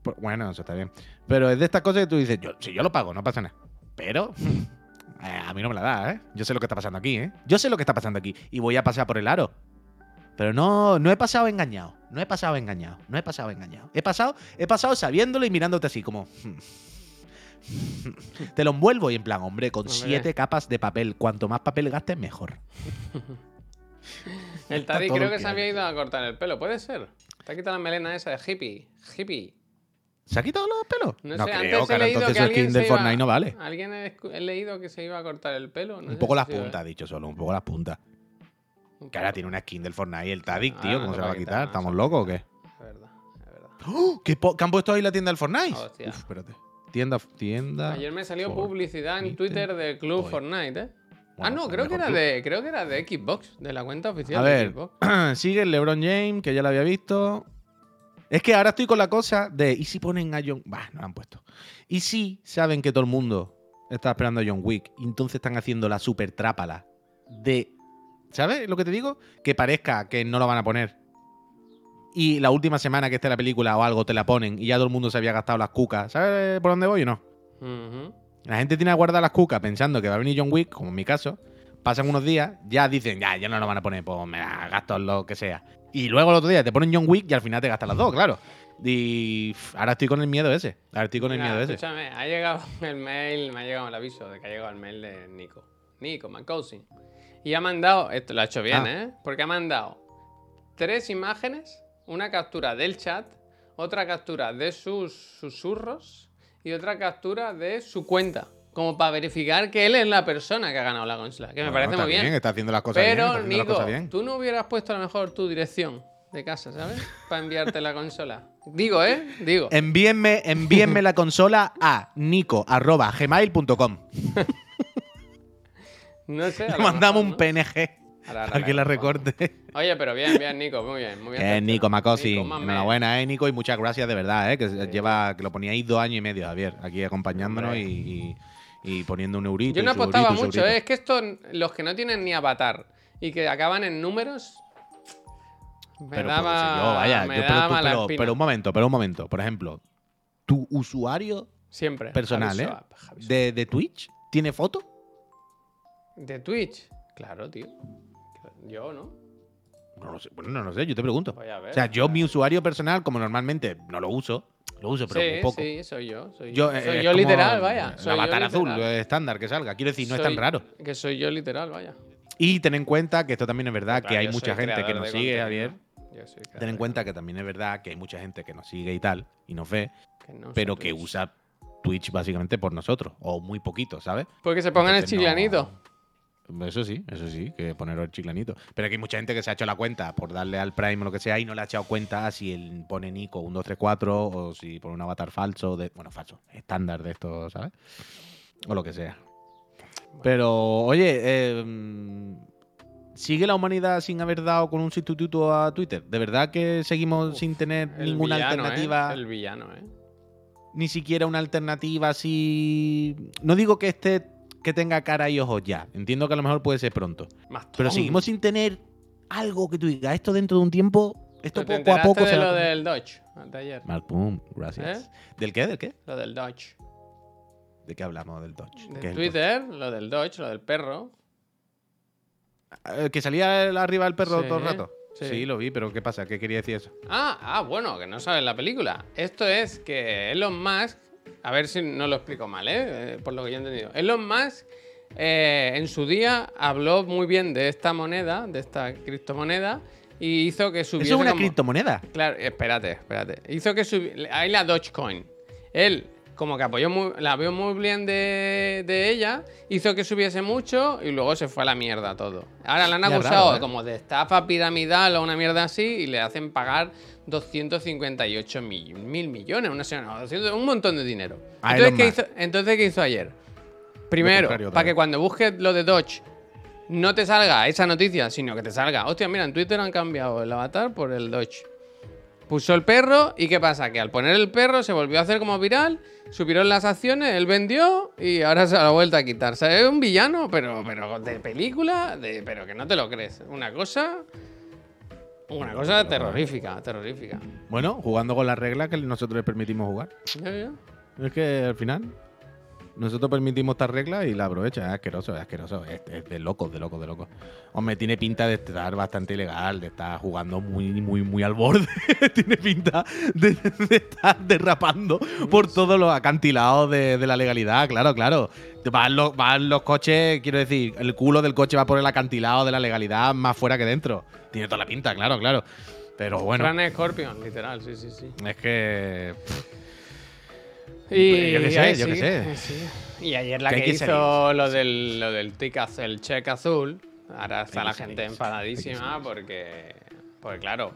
Pues, bueno, eso está bien. Pero es de estas cosas que tú dices, yo, si yo lo pago, no pasa nada. Pero eh, a mí no me la da, ¿eh? Yo sé lo que está pasando aquí, ¿eh? Yo sé lo que está pasando aquí. Y voy a pasar por el aro. Pero no, no he pasado engañado. No he pasado engañado. No he pasado engañado. He pasado, he pasado sabiéndolo y mirándote así como. Te lo envuelvo y en plan, hombre, con Hombre. siete capas de papel. Cuanto más papel gastes, mejor. El Taddy creo que se había ido a cortar el pelo, ¿puede ser? Te ha quitado la melena esa de hippie. Hippie. ¿Se ha quitado los pelos? No, No, sé, creo, antes he cara. leído Entonces que el skin del iba- no vale. Alguien he, leído que se iba a cortar el pelo. no un poco si las sido- puntas, ha dicho solo. Un poco las puntas. Que ahora tiene una skin del Fortnite y el Tadic, Ah, tío. ¿Cómo se va a quitar, no ¿Estamos locos o qué? Es verdad, es verdad. ¡Oh! ¿Qué, han puesto ahí la tienda del Fortnite? Hostia. Uf, espérate. Tienda, tienda. Ayer me salió publicidad en Twitter del Club. Fortnite, ¿eh? ah, no, pues creo que, era club. de, creo que era de Xbox, de la cuenta oficial A de ver, Xbox. sigue el LeBron James, que ya lo había visto. Es que ahora estoy con la cosa de. ¿Y si ponen a John.? Bah, no lo han puesto. ¿Y si saben que todo el mundo está esperando a John Wick y entonces están haciendo la super trápala de. ¿Sabes lo que te digo? Que parezca que no lo van a poner. Y la última semana que esté la película o algo te la ponen y ya todo el mundo se había gastado las cucas. ¿Sabes por dónde voy o no? La gente tiene guardadas las cucas pensando que va a venir John Wick, como en mi caso. Pasan unos días, ya dicen, ya, ya no lo van a poner, pues me la gasto lo que sea. Y luego el otro día te ponen John Wick y al final te gastas las dos, claro. Y ahora estoy con el miedo ese. Ahora estoy con el Mira, miedo ese. escúchame, ha llegado el mail, me ha llegado el aviso de que ha llegado el mail de Nico. Nico, McCousin. Y ha mandado, esto lo ha hecho bien, Ah. ¿eh? Porque ha mandado tres imágenes, una captura del chat, otra captura de sus susurros y otra captura de su cuenta. Como para verificar que él es la persona que ha ganado la consola. Que me Bueno, parece muy bien. Está haciendo las cosas Pero, Nico, cosas bien. tú no hubieras puesto a lo mejor tu dirección de casa, ¿sabes? Para enviarte la consola. Digo, ¿eh? Digo. Envíenme, envíenme la consola a nico.gmail.com. No sé. Le mandamos un. PNG para que la recorte. Oye, pero bien, bien, Nico, muy bien, muy bien. Es Nico Macosi. Enhorabuena, eh, Nico, y muchas gracias de verdad, eh, que Sí. lleva, que lo poníais dos años y medio, Javier, aquí acompañándonos y, y- y poniendo un eurito. Yo no apostaba eurito mucho. ¿eh? Es que estos, los que no tienen ni avatar y que acaban en números. Me Pero, daba. yo, vaya, me yo- daba pero, tú- pero- un momento, pero un momento. Por ejemplo, tu usuario Siempre. personal, Javi ¿eh? De, de Twitch tiene foto. De Twitch. Claro, tío. Yo, ¿no? No lo sé, bueno, no lo sé, yo te pregunto. Voy a ver. O sea, yo mi usuario personal, como normalmente no lo uso, lo uso, pero sí, muy poco. sí, soy yo. Soy Yo, yo, eh, soy es yo literal, vaya. El Soy avatar azul, literal. eh, estándar que salga. Quiero decir, no es tan raro. Que soy yo literal, vaya. Y ten en cuenta que esto también es verdad, Claro, que hay mucha gente que nos sigue. Javier. Ten en cuenta que también es verdad que hay mucha gente que nos sigue y tal, y nos ve, que no pero que Twitch. usa Twitch básicamente por nosotros, o muy poquito, ¿sabes? Porque se pongan el Entonces, no- chilianito. Eso sí, eso sí, que poner el chiclanito. Pero aquí hay mucha gente que se ha hecho la cuenta por darle al Prime o lo que sea y no le ha echado cuenta si él pone Nico 1, 2, 3, 4 o si pone un avatar falso, de, bueno, falso, estándar de esto, ¿sabes? O lo que sea. Pero, oye, eh, mm, ¿sigue la humanidad sin haber dado con un sustituto a Twitter? ¿De verdad que seguimos Uf, sin tener ninguna villano, ¿eh? alternativa? El villano, ¿eh? Ni siquiera una alternativa así. No digo que esté que tenga cara y ojos ya. Entiendo que a lo mejor puede ser pronto. Pero seguimos sin tener algo que tú digas, esto dentro de un tiempo, esto ¿Te poco a poco de se lo del Dodge de ayer? Malpum, gracias. ¿Eh? ¿Del qué? ¿Del qué? Lo del Dodge. ¿De qué hablamos del Dodge? De ¿Qué es el Twitter, lo del Dodge, lo del perro. Dodge? Eh, ¿Que salía arriba el perro Sí, todo el rato? sí. Sí. lo vi, pero ¿qué pasa? ¿Qué quería decir eso? Ah, ah, bueno, que no sabes la película. Esto es que Elon Musk, a ver si no lo explico mal, ¿eh? Eh, por lo que yo he entendido. Elon Musk eh, en su día habló muy bien de esta moneda, de esta criptomoneda, y hizo que subiese ¿Eso es una como- criptomoneda? Claro, espérate, espérate. Hizo que subi- Hay la Dogecoin. Él, como que apoyó muy, la vio muy bien de, de ella, hizo que subiese mucho y luego se fue a la mierda todo. Ahora la han acusado raro, ¿eh? como de estafa piramidal o una mierda así y le hacen pagar 258 mil, mil millones, una semana, 200 un montón de dinero. Entonces ¿qué, hizo, entonces, ¿qué hizo ayer? Primero, para que cuando busques lo de Dodge no te salga esa noticia, sino que te salga, hostia, mira, en Twitter han cambiado el avatar por el Dodge. Puso el perro y ¿qué pasa? Que al poner el perro se volvió a hacer como viral, subieron las acciones, él vendió y ahora se ha vuelto a quitar. O sea, es un villano, pero, pero de película, de, pero que no te lo crees. Una cosa... Una cosa terrorífica, terrorífica. Bueno, jugando con las reglas que nosotros les permitimos jugar. Ya, ya. Es que al final nosotros permitimos estas reglas y la aprovecha. Es asqueroso, es asqueroso. Es, es de locos, de locos, de locos. Hombre, tiene pinta de estar bastante ilegal, de estar jugando muy, muy, muy al borde. tiene pinta de, de estar derrapando por todos los acantilados de, de la legalidad, claro, claro. Van los, van los coches, quiero decir, el culo del coche va por el acantilado de la legalidad más fuera que dentro. Tiene toda la pinta, claro, claro. Pero bueno, Fran Scorpion, literal, sí, sí, sí. es que. Y Yo qué sé, yo qué sé. sí. Y ayer la Que hizo salir. lo del, lo del tic az- el check azul, ahora está la gente salir, enfadadísima porque, porque, claro,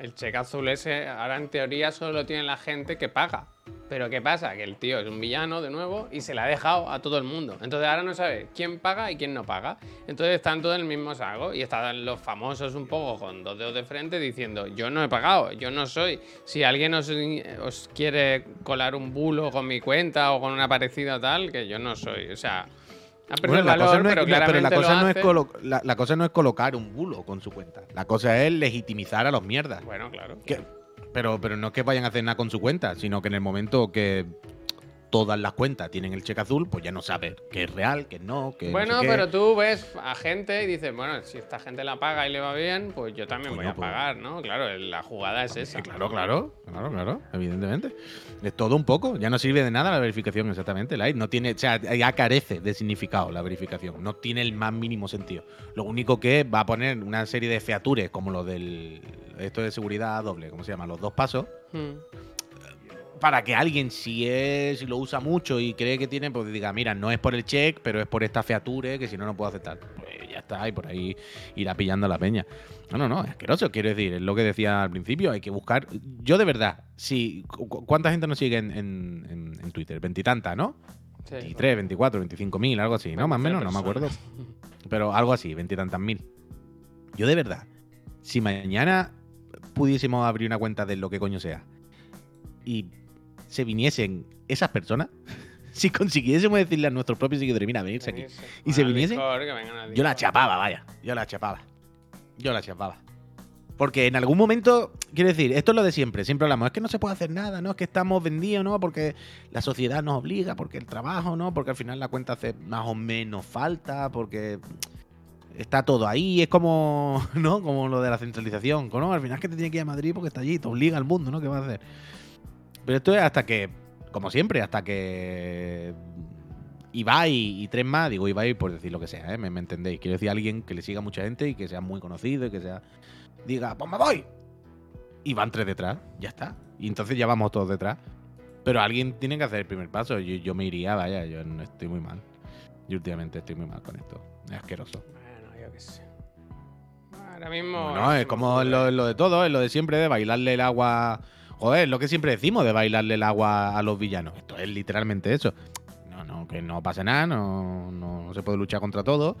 el check azul ese ahora en teoría solo lo tiene la gente que paga. Pero ¿qué pasa? Que el tío es un villano de nuevo y se le ha dejado a todo el mundo. Entonces ahora no sabe quién paga y quién no paga. Entonces están todos en el mismo saco y están los famosos un poco con dos dedos de frente diciendo yo no he pagado, yo no soy. Si alguien os, os quiere colar un bulo con mi cuenta o con una parecida tal, que yo no soy. O sea, ha perdido Bueno, la valor, cosa no es- pero la- la cosa no es la- la cosa no es colocar un bulo con su cuenta. La cosa es legitimizar a los mierdas. Bueno, claro. Que- pero, pero no es que vayan a hacer nada con su cuenta, sino que en el momento que todas las cuentas tienen el cheque azul, pues ya no sabes qué es real, qué no, qué no Bueno, sé qué. pero tú ves a gente y dices, bueno, si esta gente la paga y le va bien, pues yo también voy Coño, a pues- pagar, ¿no? Claro, la jugada es esa. Claro, claro, claro, claro, evidentemente. Es todo un poco. Ya no sirve de nada la verificación, exactamente. Light. No tiene, o sea, ya carece de significado la verificación. No tiene el más mínimo sentido. Lo único que va a poner una serie de features, como lo del esto de seguridad doble, ¿cómo se llama? Los dos pasos. Hmm. Para que alguien, si es, si lo usa mucho y cree que tiene, pues diga, mira, no es por el check, pero es por esta feature que si no, no puedo aceptar. Pues ya está, y por ahí irá pillando a la peña. No, no, no, es asqueroso, quiero decir, es lo que decía al principio, hay que buscar. Yo de verdad, si, cu- cu- ¿cuánta gente nos sigue en, en, en- en Twitter? Veintitantas, ¿no? Sí, 23, 24, 25 mil, algo así, ¿no? Más o menos, no me acuerdo. Pero algo así, veintitantas mil. Yo de verdad, si mañana pudiésemos abrir una cuenta de lo que coño sea y se viniesen esas personas, si consiguiésemos decirle a nuestros propios seguidores, mira, venirse aquí, y se viniesen, yo la chapaba, vaya, yo la chapaba. Yo la chapaba. Porque en algún momento, quiero decir, esto es lo de siempre, siempre hablamos, es que no se puede hacer nada, ¿no? Es que estamos vendidos, ¿no? Porque la sociedad nos obliga, porque el trabajo, ¿no? Porque al final la cuenta hace más o menos falta, porque está todo ahí, es como, ¿no? Como lo de la centralización, ¿no? Al final es que te tiene que ir a Madrid porque está allí, te obliga al mundo, ¿no? ¿Qué vas a hacer? Pero esto es hasta que, como siempre, hasta que Ibai y tres más, digo Ibai por decir lo que sea, ¿eh? ¿Me, entendéis? Quiero decir alguien que le siga mucha gente y que sea muy conocido y que sea. Diga, pues me voy. Y van tres detrás, ya está. Y entonces ya vamos todos detrás. Pero alguien tiene que hacer el primer paso. Yo, yo me iría, vaya, yo estoy muy mal. Yo últimamente estoy muy mal con esto. Es asqueroso. Qué sé. Ahora mismo. No, es como lo, lo de todo, es lo de siempre de bailarle el agua. Joder, es lo que siempre decimos de bailarle el agua a los villanos. Esto es literalmente eso. No, no, que no pasa nada, no, no, no se puede luchar contra todo.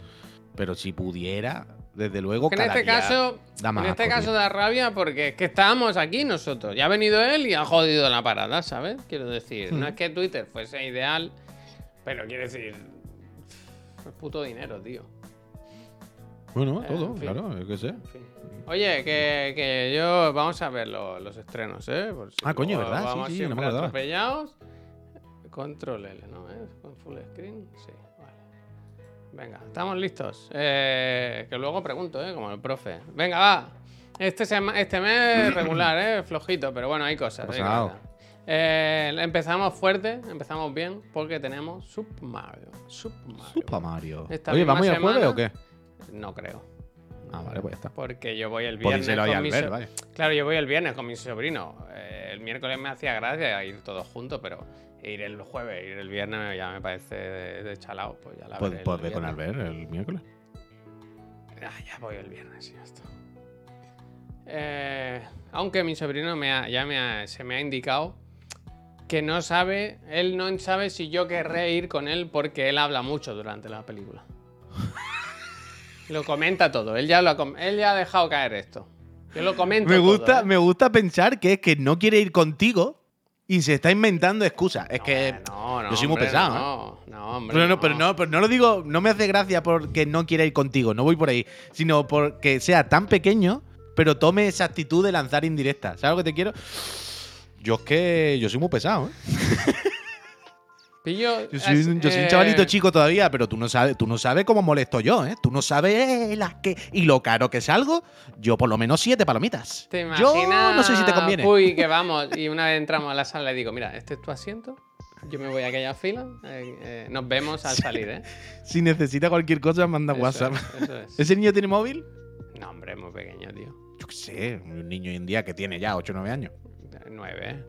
Pero si pudiera, desde luego, Que en cada este día caso, da más en este asco, caso tío. da rabia porque es que estábamos aquí nosotros. Ya ha venido él y ha jodido la parada, ¿sabes? Quiero decir, no Hmm. es que Twitter fuese ideal, pero quiero decir, es puto dinero, tío. Bueno, Eh, todo, en fin. claro, yo qué sé. En fin. Oye, que, que yo. Vamos a ver lo- los estrenos, ¿eh? Por si Ah, coño, ¿verdad? Sí, Vamos sí, no me acordaba. atropellados. Control L, ¿no? ¿Eh? Con full screen. Sí, vale. Venga, estamos listos. Eh, que luego pregunto, ¿eh? Como el profe. Venga, va. Este, sema- este mes regular, ¿eh? Flojito, pero bueno, hay cosas. ¿Qué ha hay cosas. Eh, empezamos fuerte, empezamos bien, porque tenemos Super Mario. Super Mario. Super Mario. Esta Oye, ¿vamos a ir jueves o qué? No creo. Ah, vale, pues ya está. Porque yo voy el viernes. Con al mi ver, so- vale. Claro, yo voy el viernes con mi sobrino. Eh, el miércoles me hacía gracia ir todos juntos, pero ir el jueves, ir el viernes ya me parece de, de chalao. Pues ya la veré el pues con. Albert el miércoles. Ah, ya voy el viernes y ya está. Eh, aunque mi sobrino me ha- ya me ha- se me ha indicado que no sabe, él no sabe si yo querré ir con él porque él habla mucho durante la película. Lo comenta todo, él ya, lo ha, él ya ha dejado caer esto. Yo lo comento Me todo, gusta, ¿eh? me gusta pensar que es que no quiere ir contigo y se está inventando excusas. Es que. No, no, yo soy muy pesado, ¿eh? No, no, hombre. Pero no, pero no, pero no lo digo, no me hace gracia porque no quiera ir contigo, no voy por ahí, sino porque sea tan pequeño, pero tome esa actitud de lanzar indirectas. ¿Sabes lo que te quiero? Yo es que yo soy muy pesado, ¿eh? Yo soy, un- es- yo soy un eh, chavalito chico todavía, pero tú no sabes, tú no sabes cómo molesto yo, ¿eh? Tú no sabes las que y lo caro que salgo. Yo por lo menos siete palomitas. ¿Te yo imaginas? no sé si te conviene. Uy, que vamos. Y una vez entramos a la sala le digo, mira, este es tu asiento. Yo me voy a aquella fila. eh, eh, nos vemos al salir, ¿eh? Si necesita cualquier cosa, manda Eso WhatsApp. es, eso es. ¿Ese niño tiene móvil? No, hombre, es muy pequeño, tío. Yo qué sé, un niño hoy en día que tiene ya 8 o 9 años. Nueve, ¿eh?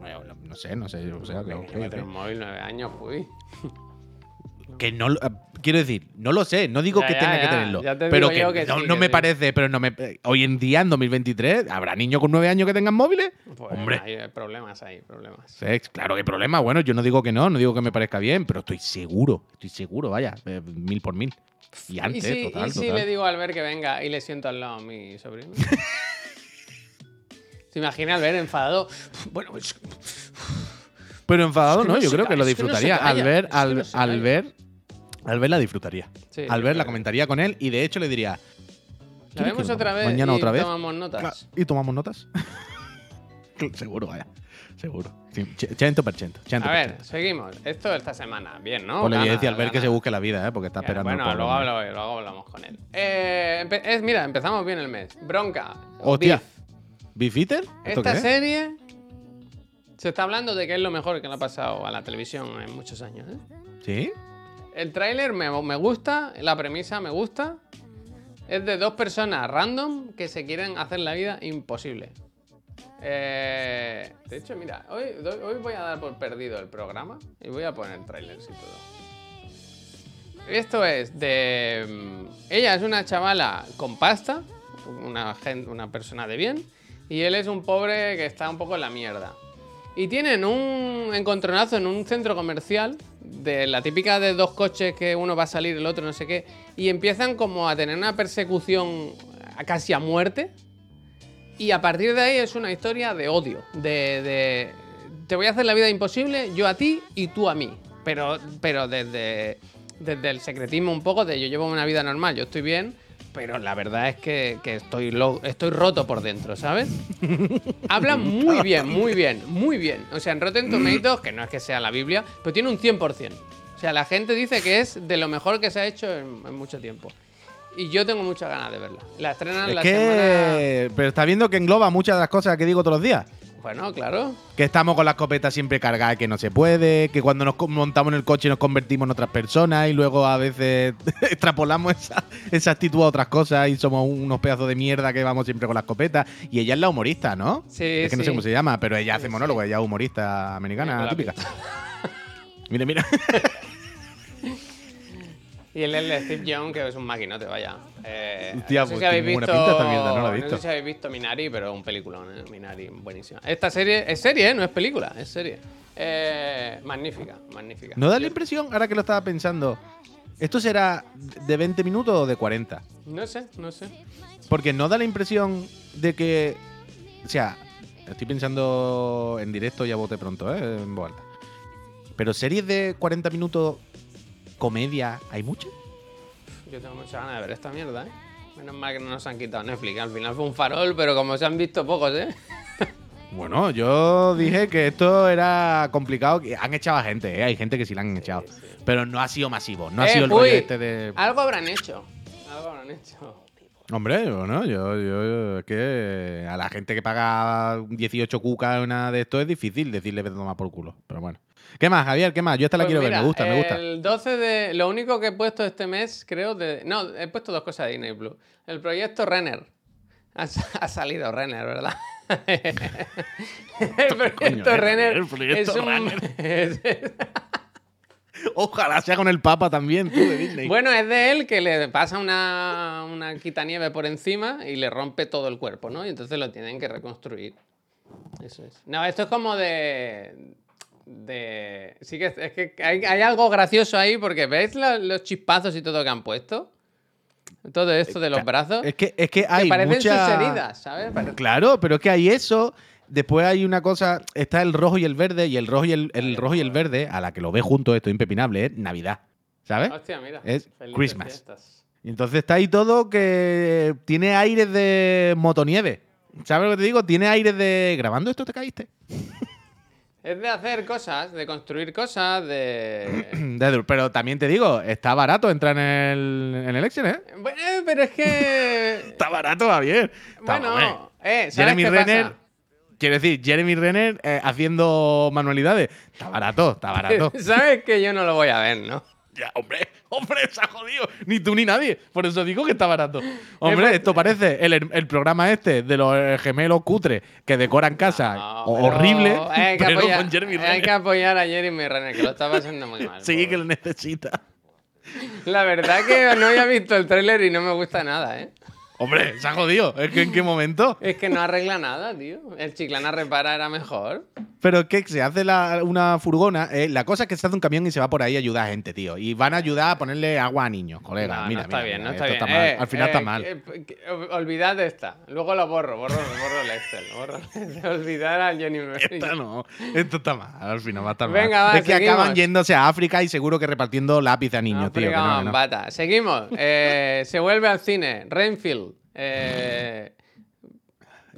No, sé, no sé. O sea, que, un móvil, nueve años, uy. que no lo- eh, quiero decir, no lo sé, no digo Ya, que ya, tenga ya, que tenerlo, ya te pero que, que no, sí, no que me sí. parece, pero no me hoy en día en 2023 habrá niños con 9 años que tengan móviles? Pues, Hombre. Hay problemas ahí, problemas. Sí, claro que hay problema, bueno, yo no digo que no, no digo que me parezca bien, pero estoy seguro, estoy seguro, vaya, eh, mil por mil. Y antes, ¿Y si, total, y si total. le digo a Albert que venga y le siento al lado a mi sobrino? ¿Se imagina Albert enfadado? Bueno, pues Pero enfadado Es que no, no yo creo que lo es que no se disfrutaría. al ver, es al, no al ver, al ver la disfrutaría. Sí, al ver la comentaría con él y de hecho le diría, la ¿Quieres vemos otra vez mañana y otra vez? tomamos notas. ¿y tomamos notas? seguro, vaya, seguro. Ch- 100%. 100%. A ver, seguimos. Esto esta semana. Bien, ¿no? Pues le voy a Gana, decir al ver que se busque la vida, ¿eh? porque está esperando. Bueno, por- luego, hablamos con él. Eh, empe- es, mira, empezamos bien el mes. Bronca. Hostia. Beef. ¿Beef Eater? ¿Esto Esta qué es? serie se está hablando de que es lo mejor que le ha pasado a la televisión en muchos años. ¿eh? ¿Sí? El tráiler me, me gusta, la premisa me gusta. Es de dos personas random que se quieren hacer la vida imposible. Eh, de hecho, mira, hoy, hoy voy a dar por perdido el programa y voy a poner trailers y todo. Esto es de... mm, Ella es una chavala con pasta, una, gen- una persona de bien, y él es un pobre que está un poco en la mierda. Y tienen un encontronazo en un centro comercial, de la típica de dos coches que uno va a salir, el otro no sé qué, y empiezan como a tener una persecución casi a muerte. Y a partir de ahí es una historia de odio, de, de te voy a hacer la vida imposible, yo a ti y tú a mí. Pero, pero desde, desde el secretismo un poco de yo llevo una vida normal, yo estoy bien, pero la verdad es que, que estoy, lo- estoy roto por dentro, ¿sabes? Habla muy bien, muy bien, muy bien. O sea, en Rotten Tomatoes, que no es que sea la Biblia, pero tiene un 100%. O sea, la gente dice que es de lo mejor que se ha hecho en, en mucho tiempo. Y yo tengo muchas ganas de verla. La estrenan Es la que. semana... Pero está viendo que engloba muchas de las cosas que digo todos los días. Bueno, claro. Que estamos con la escopeta siempre cargada, que no se puede, que cuando nos montamos en el coche nos convertimos en otras personas y luego a veces extrapolamos esa, esa actitud a otras cosas y somos unos pedazos de mierda que vamos siempre con la escopeta. Y ella es la humorista, ¿no? Sí, es que no sé cómo se llama, pero ella hace monólogo, ella es humorista americana típica. mira, mira. Y es el Steve Young, que es un maquinote, vaya. Eh, Hostia, no sé pues si habéis tiene visto. pinta esta mierda, no la he sé visto. si habéis visto Minari, pero un peliculón, ¿eh? Minari, buenísima. Esta serie es serie, ¿eh? No es película, es serie. Eh, magnífica, magnífica. ¿No da la impresión, ahora que lo estaba pensando, esto será de 20 minutos o de 40? No sé, no sé. Porque no da la impresión de que. O sea, estoy pensando en directo y a bote pronto, ¿eh? En voz alta. Pero series de 40 minutos, comedia, ¿hay muchas? yo tengo muchas ganas de ver esta mierda, ¿eh? Menos mal que no nos han quitado Netflix. Al final fue un farol, pero como se han visto pocos, ¿eh? Bueno, yo dije que esto era complicado. que Han echado a gente, ¿eh? Hay gente que sí la han echado. Pero no ha sido masivo. No ha Eh, sido el uy, rollo este de. Algo habrán hecho. Algo habrán hecho. Hombre, bueno, yo, yo, es que a la gente que paga 18 cucas una de esto es difícil decirle vete a tomar por culo. Pero bueno. ¿Qué más, Javier? ¿Qué más? Yo esta la Pues quiero mira, ver, me gusta, me gusta. El 12 de. Lo único que he puesto este mes, creo. De, no, he puesto dos cosas de Disney Plus. El proyecto Renner. Ha, sa- ha salido Renner, ¿verdad? el proyecto coño Renner. el proyecto es un- Renner? Ojalá sea con el Papa también, tú, de Disney. bueno, es de él que le pasa una, una quitanieve por encima y le rompe todo el cuerpo, ¿no? Y entonces lo tienen que reconstruir. Eso es. No, esto es como de. De sí que es, que hay, hay algo gracioso ahí porque ¿veis lo- los chispazos y todo que han puesto? Todo esto de los brazos. es que, es que que hay parecen mucha... sus heridas, ¿sabes? Claro, pero es que hay eso. Después hay una cosa, está el rojo y el verde, y el rojo y el, el rojo y el verde, a la que lo ve junto, esto es impepinable, es Navidad. ¿Sabes? Hostia, mira. Es Felices Christmas. fiestas. Y entonces está ahí todo que tiene aires de motonieve. ¿Sabes lo que te digo? Tiene aires de. ¿Grabando esto te caíste? Es de hacer cosas, de construir cosas, de. De- Pero también te digo, está barato entrar en el, en el ¿eh? bueno, pero es que. Está barato, Javier. Hombre. bueno, eh, ¿sabes Jeremy qué Renner. pasa? Quiero decir, Jeremy Renner eh, haciendo manualidades. Está barato, está barato. Sabes que yo no lo voy a ver, ¿no? Ya, hombre, hombre, se ha jodido. Ni tú ni nadie. Por eso digo que está barato. Hombre, esto parece el, el programa este de los eh, gemelos cutres que decoran casa No, o- pero horrible, Hay que, pero apoyar, con Jeremy hay que apoyar a Jeremy Renner, que lo está pasando muy mal. Sí, pobre. que lo necesita. La verdad que no había visto el tráiler y no me gusta nada, ¿eh? Hombre, se ha jodido. Es que en qué momento. Es que no arregla nada, tío. El Chiclana repara era mejor. Pero que se hace la- una furgona. eh, la cosa es que se hace un camión y se va por ahí a ayudar a gente, tío. Y van a ayudar a ponerle agua a niños, colega. no, mira, no está mira, bien, mira, no está esto bien. mal. Eh, Al final eh, está mal. que- que- ol- olvidad esta. Luego lo borro, borro, borro el Excel. Borro el Excel. Olvidar a Johnny Esta no, esto está mal, al final va a estar Venga, mal. va, es que seguimos. acaban yéndose a África y seguro que repartiendo lápiz a niños, tío. que no, que no. Bambata. Seguimos. Eh, se vuelve al cine. Renfield. Eh,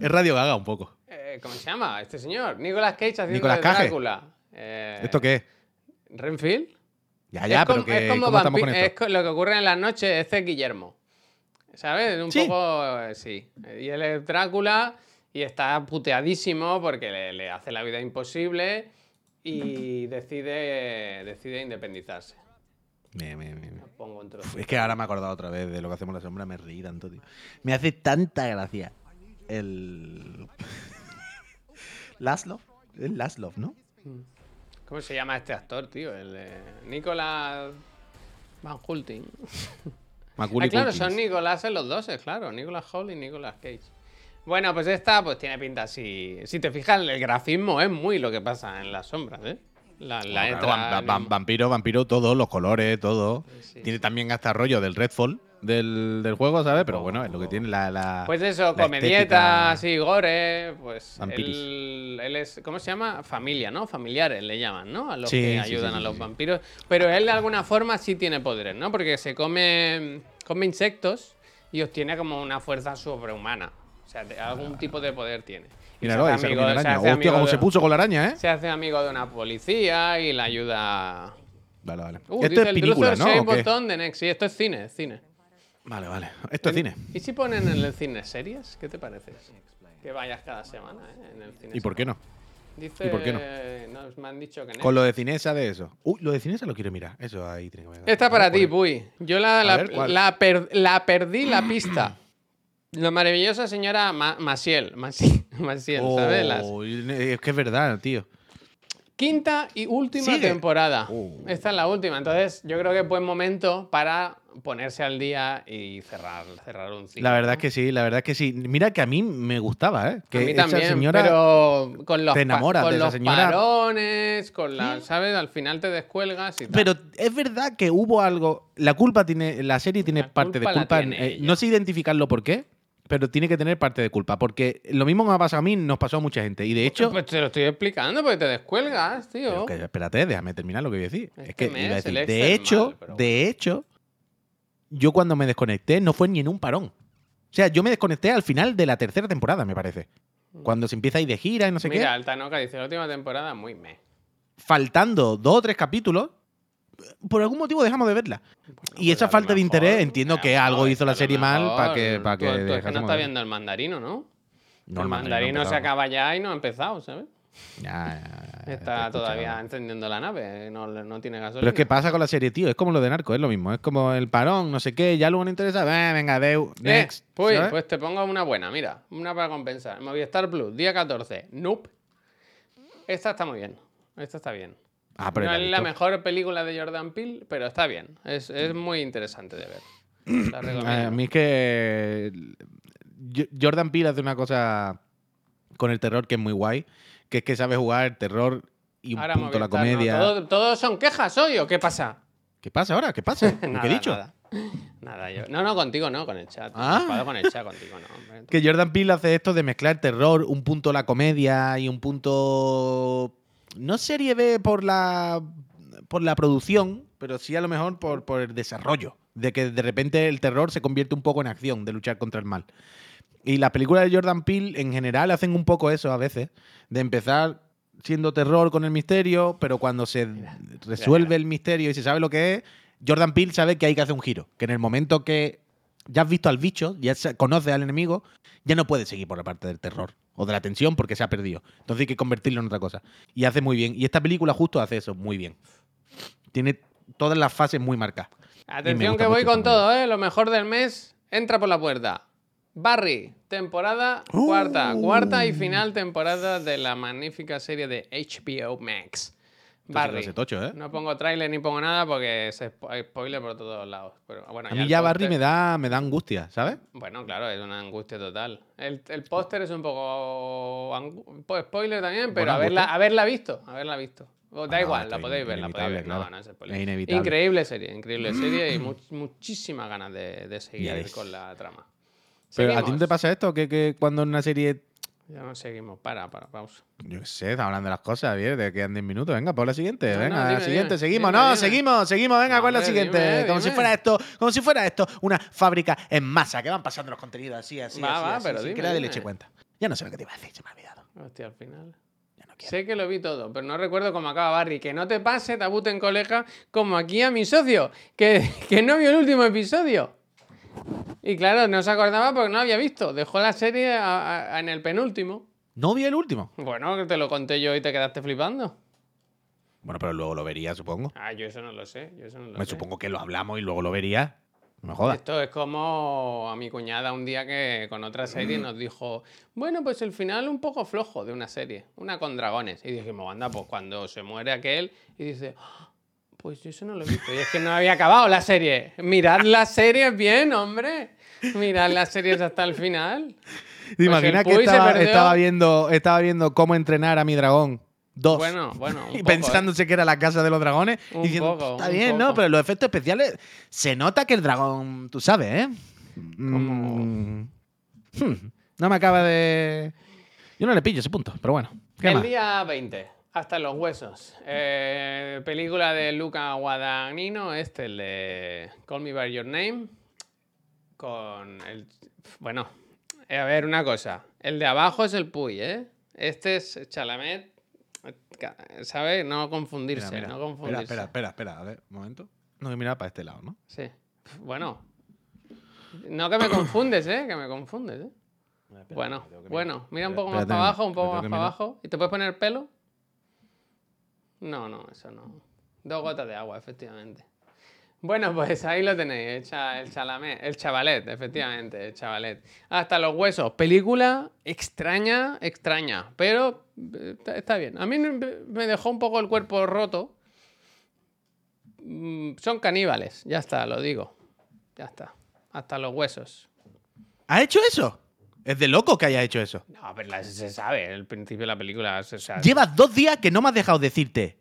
Es Radio Gaga un poco. eh, ¿Cómo se llama este señor? Nicolas Cage haciendo Nicolas de. Drácula. Eh, ¿Esto qué es? ¿Renfield? Ya, ya, es pero como, que, es como ¿cómo estamos vampi- con es esto? lo que ocurre en las noches, este es Guillermo. ¿Sabes? Un Sí. poco, sí. Y él es Drácula y está puteadísimo porque le, le hace la vida imposible y decide, decide independizarse. Me- me- me. Pongo. Es que ahora me he acordado otra vez de lo que hacemos la sombra, me reí tanto, tío. Me hace tanta gracia el. Laszlo. Es Laszlo, ¿no? ¿Cómo se llama este actor, tío? El de Nicolas Van Hulting. Ah, claro, son Nicolás en los dos, es claro. Nicolas Hall y Nicolas Cage. Bueno, pues esta pues tiene pinta así. Si te fijas, el grafismo es muy lo que pasa en las sombras, ¿eh? La, la Bueno, claro, letra, va- el va- mismo. vampiro, vampiro, todo, los colores, todo. Sí. Tiene también hasta rollo del Redfall del, del juego, ¿sabes? Pero bueno, es lo que tiene la. la- Pues eso, comedieta, así, gore, pues él, él es, ¿cómo se llama? Familia, ¿no? Familiares le llaman, ¿no? A los que ayudan a los vampiros. Pero él de alguna forma sí tiene poderes, ¿no? Porque se come, come insectos y obtiene como una fuerza sobrehumana. O sea, algún tipo de poder tiene. Y Míralo, se hace se amigo- se araña. hace Hostia, cómo de- se puso con la araña, ¿eh? Se hace amigo de una policía y le ayuda. Vale, vale. Uh, esto dice es el película, Druser ¿no? ¿O qué? De Next. Sí, esto es cine, es cine. Vale, vale. Esto es cine. ¿Y si ponen en el cine series? ¿Qué te parece? Que vayas cada semana, ¿eh? En el cine. ¿Y por qué no? Dice, ¿Y por qué no? nos me han dicho que no. Con lo de Cinesa de eso. Uy, lo de Cinesa lo quiero mirar. Eso ahí tiene que ver. Esta para ti. Puy. Yo la, la, ver, la per- la perdí la pista. La maravillosa señora Ma- Maciel. Maciel, Maciel, ¿sabes? Las- es que es verdad, tío. Quinta y última Sigue. temporada. Oh. Esta es la última. Entonces, yo creo que es buen momento para ponerse al día y cerrar, cerrar un ciclo. La verdad es que sí, la verdad es que sí. Mira que a mí me gustaba, ¿eh? Que a mí esa también, señora pero con los, te enamoras con de los señora. parones, con la, ¿sabes? Al final te descuelgas y tal. Pero es verdad que hubo algo. La culpa tiene. La serie tiene La parte de culpa eh, no sé identificarlo por qué, pero tiene que tener parte de culpa. Porque lo mismo que me ha pasado a mí, nos pasó a mucha gente. Y de hecho. Pues te lo estoy explicando porque te descuelgas, tío. Que, espérate, déjame terminar lo que voy a decir. Este Es que mes, iba a decir, de hecho, mal, pero de hecho, yo cuando me desconecté no fue ni en un parón. O sea, yo me desconecté al final de la tercera temporada, me parece. Cuando se empieza a ir de gira y no sé Mira, qué. el Tanoka dice, la última temporada muy me. Faltando dos o tres capítulos, por algún motivo dejamos de verla. y pues esa falta de interés, entiendo que algo hizo la serie mal para que, para que tú es que no está viendo el mandarino, ¿no? No, el mandarino se acaba ya y no ha empezado, ¿sabes? Ya, ya, Está todavía encendiendo la nave, no, no tiene gasolina. Pero es que pasa con la serie, tío. Es como lo de Narco, es lo mismo. Es como el parón, no sé qué. Ya luego no interesa. eh, venga, deu, Eh, next. pues, ¿sabes? pues te pongo una buena, mira, una para compensar. Movistar Plus, día 14, Nope. Esta está muy bien, esta está bien. Ah, pero no es la mejor película de Jordan Peele, pero está bien. Es, es muy interesante de ver. La recomiendo. A mí es que Jordan Peele hace una cosa con el terror que es muy guay, que es que sabe jugar el terror y un Ahora punto la comedia. todo- ¿Todos son quejas hoy o qué pasa? ¿Qué pasa ahora? ¿Qué pasa? ¿Qué Nada, he dicho? Nada. Nada, yo. No, no, contigo no, con el chat. Ah. Con el chat, contigo no, hombre. Que Jordan Peele hace esto de mezclar terror, un punto la comedia y un punto. No serie B por la. por la producción, pero sí a lo mejor por, por el desarrollo. De que de repente el terror se convierte un poco en acción, de luchar contra el mal. Y las películas de Jordan Peele en general hacen un poco eso a veces. De empezar siendo terror con el misterio, pero cuando se resuelve el misterio y se sabe lo que es, Jordan Peele sabe que hay que hacer un giro. Que en el momento que ya has visto al bicho, ya conoces al enemigo, ya no puedes seguir por la parte del terror o de la tensión porque se ha perdido. Entonces hay que convertirlo en otra cosa. Y hace muy bien. Y esta película justo hace eso muy bien. Tiene todas las fases muy marcadas. Atención que voy con todo, ¿eh? Lo mejor del mes entra por la puerta. Barry, temporada cuarta. Uh. Cuarta y final temporada de la magnífica serie de HBO Max. Barry. Ese tocho, ¿eh? No pongo tráiler ni pongo nada porque hay spoiler por todos lados. Pero, bueno, A mí ya Barry me da, me da angustia, ¿sabes? Bueno, claro, es una angustia total. El, el póster es un poco poco spoiler también, pero haberla, haberla visto, haberla visto. Da Ah, igual, la podéis es ver, la podéis ver. inevitable, No, claro. no es spoiler. Es inevitable. Increíble serie, increíble serie y much- muchísimas ganas de, de seguir con la trama. Pero ¿a ti no te pasa esto? Que, que cuando en una serie. Ya no seguimos, para, para, pausa. Yo qué sé, está hablando de las cosas, bien, de que quedan 10 minutos. Venga, por la siguiente. No, venga, no, la siguiente, dime, seguimos. dime, no, seguimos, seguimos. Venga, ¿cuál es la siguiente? como si fuera esto, como si fuera esto, una fábrica en masa, que van pasando los contenidos así, así, Va, así, va, así, pero dime, que nadie le eche cuenta. Ya no sé lo que te iba a decir, se me ha olvidado. Hostia, al final. Ya no quiero. Sé que lo vi todo, pero no recuerdo cómo acaba Barry. Que no te pase, tabute en colega, como aquí a mi socio, que, que no vio el último episodio. Y claro, no se acordaba porque no había visto. Dejó la serie a- a- en el penúltimo. No vi el último. Bueno, te lo conté yo y te quedaste flipando. Bueno, pero luego lo vería, supongo. Ah, yo eso no lo sé. Yo eso no lo Me sé. supongo que lo hablamos y luego lo vería. No me jodas. Esto es como a mi cuñada un día que con otra serie nos dijo, bueno, pues el final un poco flojo de una serie, una con dragones. Y dijimos, anda, pues cuando se muere aquel y dice, "Ah, pues yo eso no lo he visto. Y es que no había acabado la serie. Mirad las series bien, hombre. Mirad las series hasta el final. ¿Te imaginas el que estaba, viendo, estaba viendo cómo entrenar a mi dragón? Dos. Bueno, bueno. y poco, ¿eh? pensándose que era la casa de los dragones. Un y diciendo, poco, está bien, ¿no? Pero los efectos especiales. Se nota que el dragón, tú sabes, ¿eh? Mm, hmm, no me acaba de. Yo no le pillo ese punto, pero bueno. ¿Qué El más? día 20, hasta los huesos. Eh, película de Luca Guadagnino, este, el de Call Me By Your Name. Con el. Bueno, eh, a ver, una cosa. El de abajo es el Puy, ¿eh? Este es Chalamet. ¿Sabes? No confundirse, Mira, mira. no confundirse. espera, espera, espera. A ver, un momento. No, que mirar para este lado, ¿no? Sí. Bueno. No que me confundes, ¿eh? Que me confundes, ¿eh? Bueno, bueno, mira un poco más para abajo, un poco más para abajo. ¿Y te puedes poner pelo? No, no, eso no. Dos gotas de agua, efectivamente. Bueno, pues ahí lo tenéis, el, cha- el chalamé, el chavalet, efectivamente, el chavalet. Hasta los huesos. Película extraña, extraña, pero eh, está, bien. A mí me dejó un poco el cuerpo roto. Mm, Son caníbales, ya está, lo digo. Ya está. Hasta los huesos. ¿Ha hecho eso? Es de loco que haya hecho eso. No, pero se sabe, el principio de la película. se sabe. Llevas dos días que no me has dejado decirte.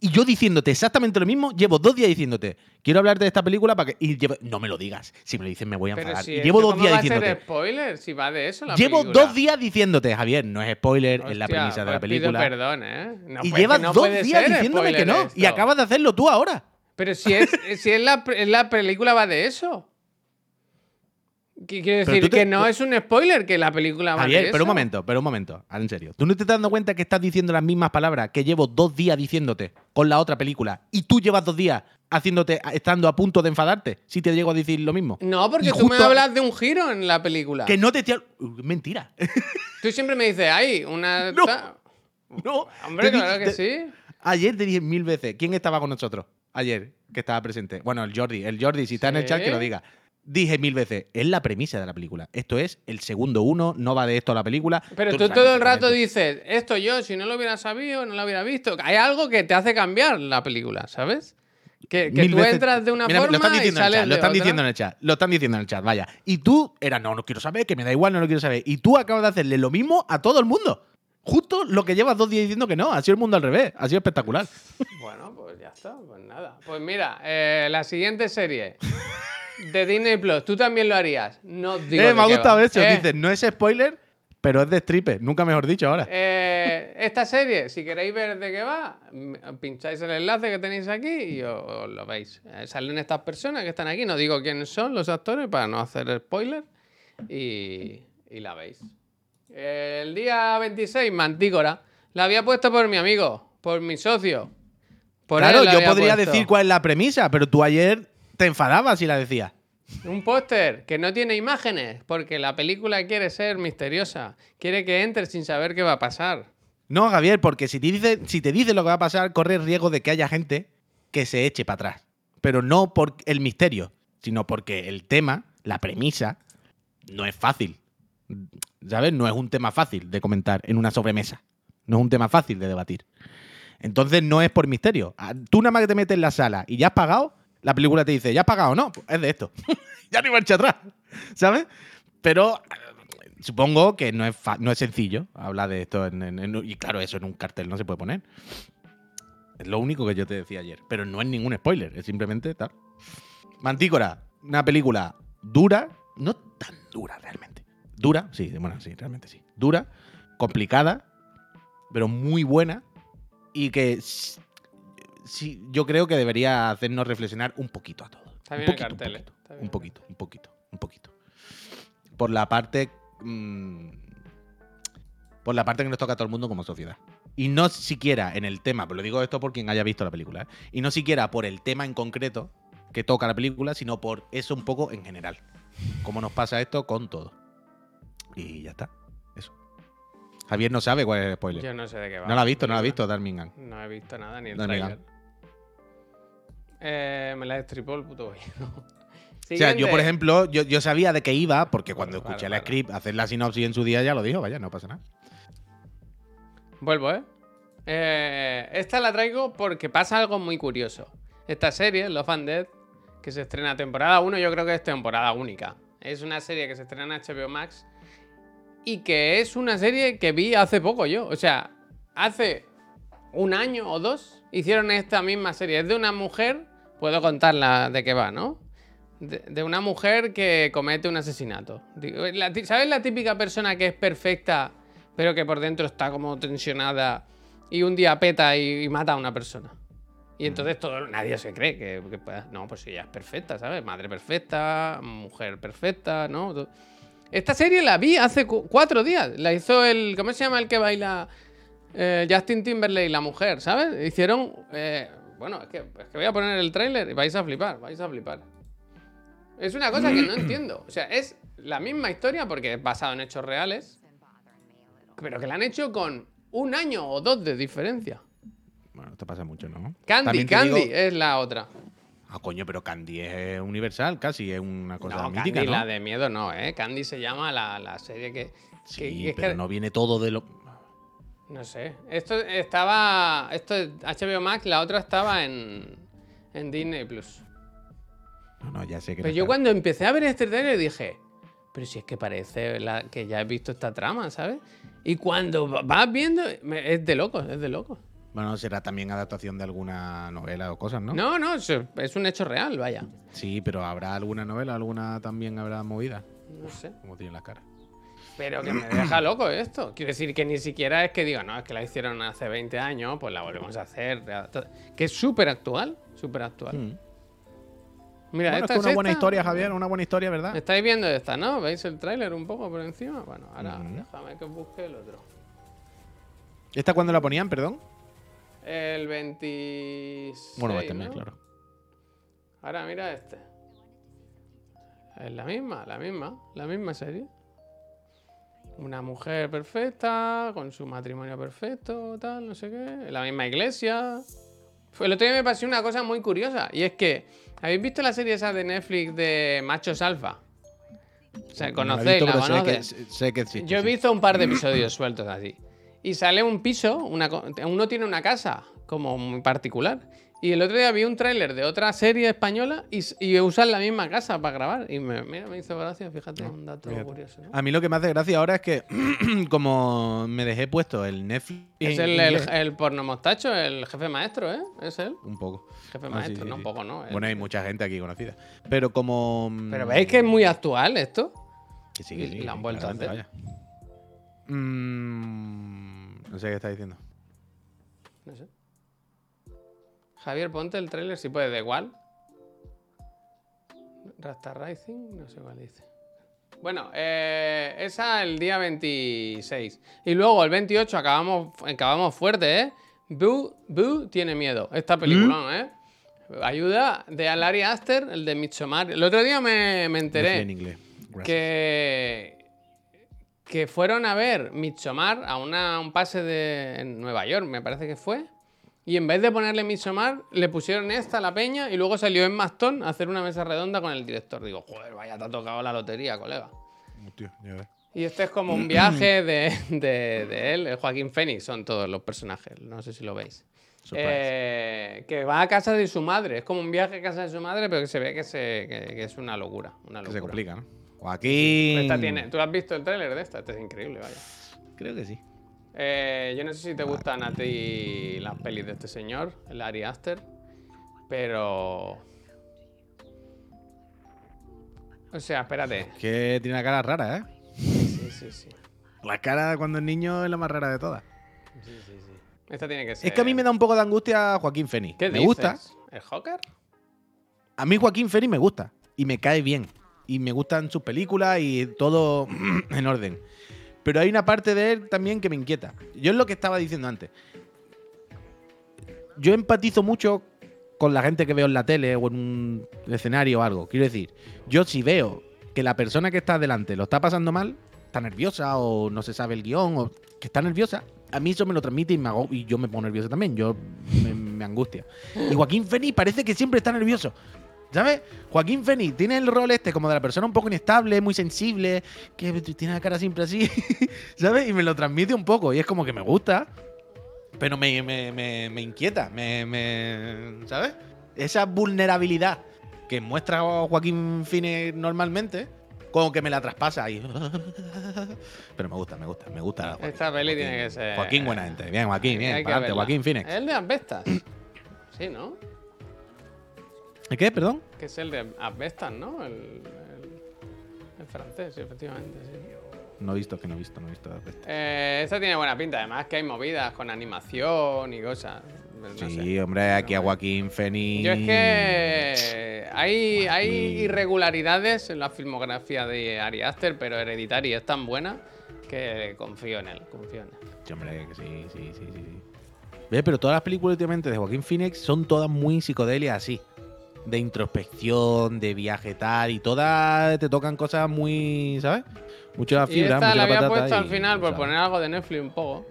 Y yo diciéndote exactamente lo mismo, llevo dos días diciéndote, quiero hablarte de esta película para que. Y llevo- no me lo digas. Si me lo dices, me voy a enfadar. si y llevo dos ¿cómo días va a ser diciéndote. spoiler si va de eso la Llevo película? dos días diciéndote, Javier, no es spoiler, es la premisa de la pues pido película. perdón, ¿eh? No y llevas no dos días diciéndome que no. Y acabas de hacerlo tú ahora. Pero si es, si es la, es la película va de eso. Qu- Quiero decir te- que no es un spoiler que la película va Javier, eso. pero un momento, pero un momento, ahora en serio. ¿Tú no te estás dando cuenta que estás diciendo las mismas palabras que llevo dos días diciéndote con la otra película y tú llevas dos días haciéndote, estando a punto de enfadarte si te llego a decir lo mismo? No, porque tú me hablas de un giro en la película. Que no te Mentira. Tú siempre me dices, ay, una... No. ta-". no. Hombre, Te claro que te- sí. Ayer te dije mil veces. ¿Quién estaba con nosotros? Ayer, que estaba presente. Bueno, el Jordi. El Jordi, si está en el chat, que lo diga. Dije mil veces, es la premisa de la película. Esto es el segundo uno, no va de esto a la película. Pero tú todo el rato dices, esto yo, si no lo hubiera sabido, no lo hubiera visto. Hay algo que te hace cambiar la película, ¿sabes? Que, que tú veces- entras de una Mira, forma lo están y diciendo en el sales chat, lo de están diciendo en el chat, lo están diciendo en el chat, vaya. Y tú era no, no quiero saber, que me da igual, no lo quiero saber. Y tú acabas de hacerle lo mismo a todo el mundo. Justo lo que llevas dos días diciendo que no, ha sido el mundo al revés, ha sido espectacular. Bueno, pues ya está, pues nada. Pues mira, eh, la siguiente serie de Disney Plus, ¿tú también lo harías? No digo Eh, me ha gustado eso, Eh, dices, no es spoiler, pero es de stripper, nunca mejor dicho ahora. eh, esta serie, si queréis ver de qué va, pincháis el enlace que tenéis aquí y os, lo veis. Eh, salen estas personas que están aquí, no digo quiénes son los actores para no hacer spoiler, y, y la veis. El día 26, Mantícora, la había puesto por mi amigo, por mi socio. Por claro, yo podría puesto. decir cuál es la premisa, pero tú ayer te enfadabas si la decías. Un póster que no tiene imágenes, porque la película quiere ser misteriosa. Quiere que entres sin saber qué va a pasar. No, Javier, porque si te dice, si te dice lo que va a pasar, corres riesgo de que haya gente que se eche para atrás. Pero no por el misterio, sino porque el tema, la premisa, no es fácil. ¿Sabes? No es un tema fácil de comentar en una sobremesa. No es un tema fácil de debatir. Entonces no es por misterio. Ah, Tú nada más que te metes en la sala y ya has pagado, la película te dice, ¿ya has pagado? No, pues es de esto. ya no marcha atrás. ¿Sabes? Pero eh, supongo que no es, no es sencillo hablar de esto. en- en- y claro, eso en un cartel no se puede poner. Es lo único que yo te decía ayer. Pero no es ningún spoiler, es simplemente tal. Mantícora, una película dura, no tan dura realmente. Dura, sí, bueno, sí, realmente sí. Dura, complicada, pero muy buena y que sí, yo creo que debería hacernos reflexionar un poquito a todos. Está Un bien poquito, un cartel, ¿eh? poquito, bien un poquito, un poquito, un poquito. Por la parte. mm, por la parte que nos toca a todo el mundo como sociedad. Y no siquiera en el tema, pero lo digo esto por quien haya visto la película, ¿eh? y no siquiera por el tema en concreto que toca la película, sino por eso un poco en general. Cómo nos pasa esto con todo. Y ya está. Eso. Javier no sabe cuál es el spoiler. Yo no sé de qué va. no la ha visto, no la ha visto Darmingham. No he visto nada, ni el Dale, trailer. Eh, me la destripó el puto gobierno. O sea, yo, por ejemplo, yo, yo sabía de qué iba, porque cuando escuché la claro. script hacer la sinopsis en su día ya lo dijo, vaya, no pasa nada. Vuelvo, ¿eh? Eh, Esta la traigo porque pasa algo muy curioso. Esta serie, Love and Death, que se estrena temporada 1, yo creo que es temporada única. Es una serie que se estrena en HBO Max y que es una serie que vi hace poco yo. O sea, hace un año o dos hicieron esta misma serie. Es de una mujer, puedo contarla de qué va, ¿no? De, de una mujer que comete un asesinato. La ti- ¿Sabes la típica persona que es perfecta, pero que por dentro está como tensionada y un día peta y, y mata a una persona? Y entonces todo, nadie se cree que, que pueda- no, pues ella es perfecta, ¿sabes? Madre perfecta, mujer perfecta, ¿no? Esta serie la vi hace cu- cuatro días. La hizo el, ¿cómo se llama el que baila? Eh, Justin Timberlake, la mujer, ¿sabes? Hicieron, eh, bueno, es que, es que voy a poner el tráiler y vais a flipar, vais a flipar. Es una cosa que no entiendo. O sea, es la misma historia porque es basado en hechos reales, pero que la han hecho con un año o dos de diferencia. Bueno, esto pasa mucho, ¿no? Candy, Candy digo- es la otra. Ah, coño, pero Candy es universal, casi, es una cosa no, mítica, Candy, ¿no? la de miedo no, ¿eh? Candy se llama la, la serie que... Sí, que pero que- no viene todo de lo... No sé. Esto estaba. Esto es HBO Max, la otra estaba en. En Disney Plus. No, no, ya sé que... Pero no yo está. cuando empecé a ver este trailer dije. Pero si es que parece la- que ya he visto esta trama, ¿sabes? Y cuando va- vas viendo. es de locos, es de locos. Bueno, será también adaptación de alguna novela o cosas, ¿no? No, no, es, un hecho real, vaya. Sí, pero ¿habrá alguna novela, alguna también habrá movida? No sé. Como tiene la cara. Pero que me deja loco esto. Quiero decir que ni siquiera es que digo, no, es que la hicieron hace 20 años, pues la volvemos a hacer. Que es súper actual, súper actual. Mm. Mira, Bueno, esta es una es buena esta. historia, Javier, una buena historia, ¿verdad? ¿Estáis viendo esta, no? ¿Veis el tráiler un poco por encima? Bueno, ahora déjame que busque el otro. ¿Esta cuándo la ponían, perdón? El 26. Bueno, este ¿no? claro. Ahora mira este. Es la misma, la misma, la misma serie. Una mujer perfecta, con su matrimonio perfecto, tal, no sé qué. En la misma iglesia. El otro día me pasó una cosa muy curiosa. Y es que, ¿habéis visto la serie esa de Netflix de Machos Alfa? O sea, No conocéis, la sé que- conocéis. sé que existe, Yo he visto un par de episodios sueltos así. Y sale un piso, una, uno tiene una casa como muy particular. Y el otro día vi un tráiler de otra serie española y, y usan la misma casa para grabar. Y me, mira, me hizo gracia, fíjate, un dato fíjate. curioso. ¿no? A mí lo que me hace gracia ahora es que, como me dejé puesto el Netflix. Es el, el, el pornomostacho, el jefe maestro, ¿eh? Es él. Un poco. Jefe Ah, maestro, sí, no sí. un poco, ¿no? Bueno, hay mucha gente aquí conocida. Pero como. mm, Pero veis que es muy actual esto. Que sí, que sí, y la han vuelto a hacer. Mm, no sé qué está diciendo. No sé. Javier, ponte el tráiler si puedes, da igual. Rasta Rising, no sé cuál dice. Bueno, eh, esa el día 26. Y luego el 28 acabamos, acabamos fuerte, ¿eh? Boo, Boo tiene miedo. Esta película, ¿eh? Ayuda de Larry Aster, el de Midsommar. El otro día me, me enteré en inglés. Que, que fueron a ver Midsommar a una, un pase de en Nueva York, me parece que fue. Y en vez de ponerle Midsommar, le pusieron esta a la peña y luego salió en Mastón a hacer una mesa redonda con el director. Digo, joder, vaya, te ha tocado la lotería, colega. Hostia, ya ves. Y este es como un viaje de, de- de él, el Joaquín Phoenix, son todos los personajes, no sé si lo veis. Eh, que va a casa de su madre, es como un viaje a casa de su madre, pero que se ve que, se, que- que es una locura. Una Que locura. se complica, ¿no? Joaquín. Esta tiene, ¿Tú has visto el tráiler de esta? Este es increíble, vaya. Creo que sí. Eh, yo no sé si te gustan a ti las pelis de este señor, el Ari Aster, pero... O sea, espérate. Que tiene la cara rara, ¿eh? Sí, sí, sí. La cara cuando es niño es la más rara de todas. sí, sí, sí. Esta tiene que ser... Es que a mí me da un poco de angustia Joaquín Feni. ¿Qué me dices? gusta. ¿El Joker? A mí Joaquín Feni me gusta. Y me cae bien. Y me gustan sus películas y todo en orden. Pero hay una parte de él también que me inquieta. Yo es lo que estaba diciendo antes. Yo empatizo mucho con la gente que veo en la tele o en un escenario o algo. Quiero decir, yo si veo que la persona que está delante lo está pasando mal, está nerviosa o no se sabe el guion o que está nerviosa, a mí eso me lo transmite y, me hago, y yo me pongo nervioso también. Yo me, me angustia. Y Joaquín Feni parece que siempre está nervioso. ¿Sabes? Joaquín Feni tiene el rol este como de la persona un poco inestable, muy sensible, que tiene la cara siempre así, ¿sabes? Y me lo transmite un poco y es como que me gusta, pero me, me- me- me inquieta, me, ¿sabes? Esa vulnerabilidad que muestra Joaquín Fini normalmente, como que me la traspasa ahí. Pero me gusta, me gusta, me gusta. Joaquín. Esta peli Joaquín. tiene que ser... Joaquín, buena gente. Bien, Joaquín, bien. Para adelante. Joaquín Phoenix. ¿Es el de Asbestas? Sí, ¿no? ¿El qué? Perdón. Que es el de Asbestas, ¿no? El, el- el francés, sí, efectivamente, sí. No he visto, que no he visto, no he visto. Eh, esta tiene buena pinta, además que hay movidas con animación y cosas. no sé. Sí, hombre, aquí a Joaquín Feni. Yo es que hay, hay irregularidades en la filmografía de Ari Aster, pero Hereditary es tan buena que confío en él, confío en él. Sí, hombre, que sí, sí, sí, sí. sí. Pero todas las películas últimamente de Joaquín Phoenix son todas muy psicodélicas así. De introspección, de viaje tal, y todas te tocan cosas muy, ¿sabes? Mucho la Y fibra, esta mucho la había puesto al y- final por poner algo de Netflix un poco.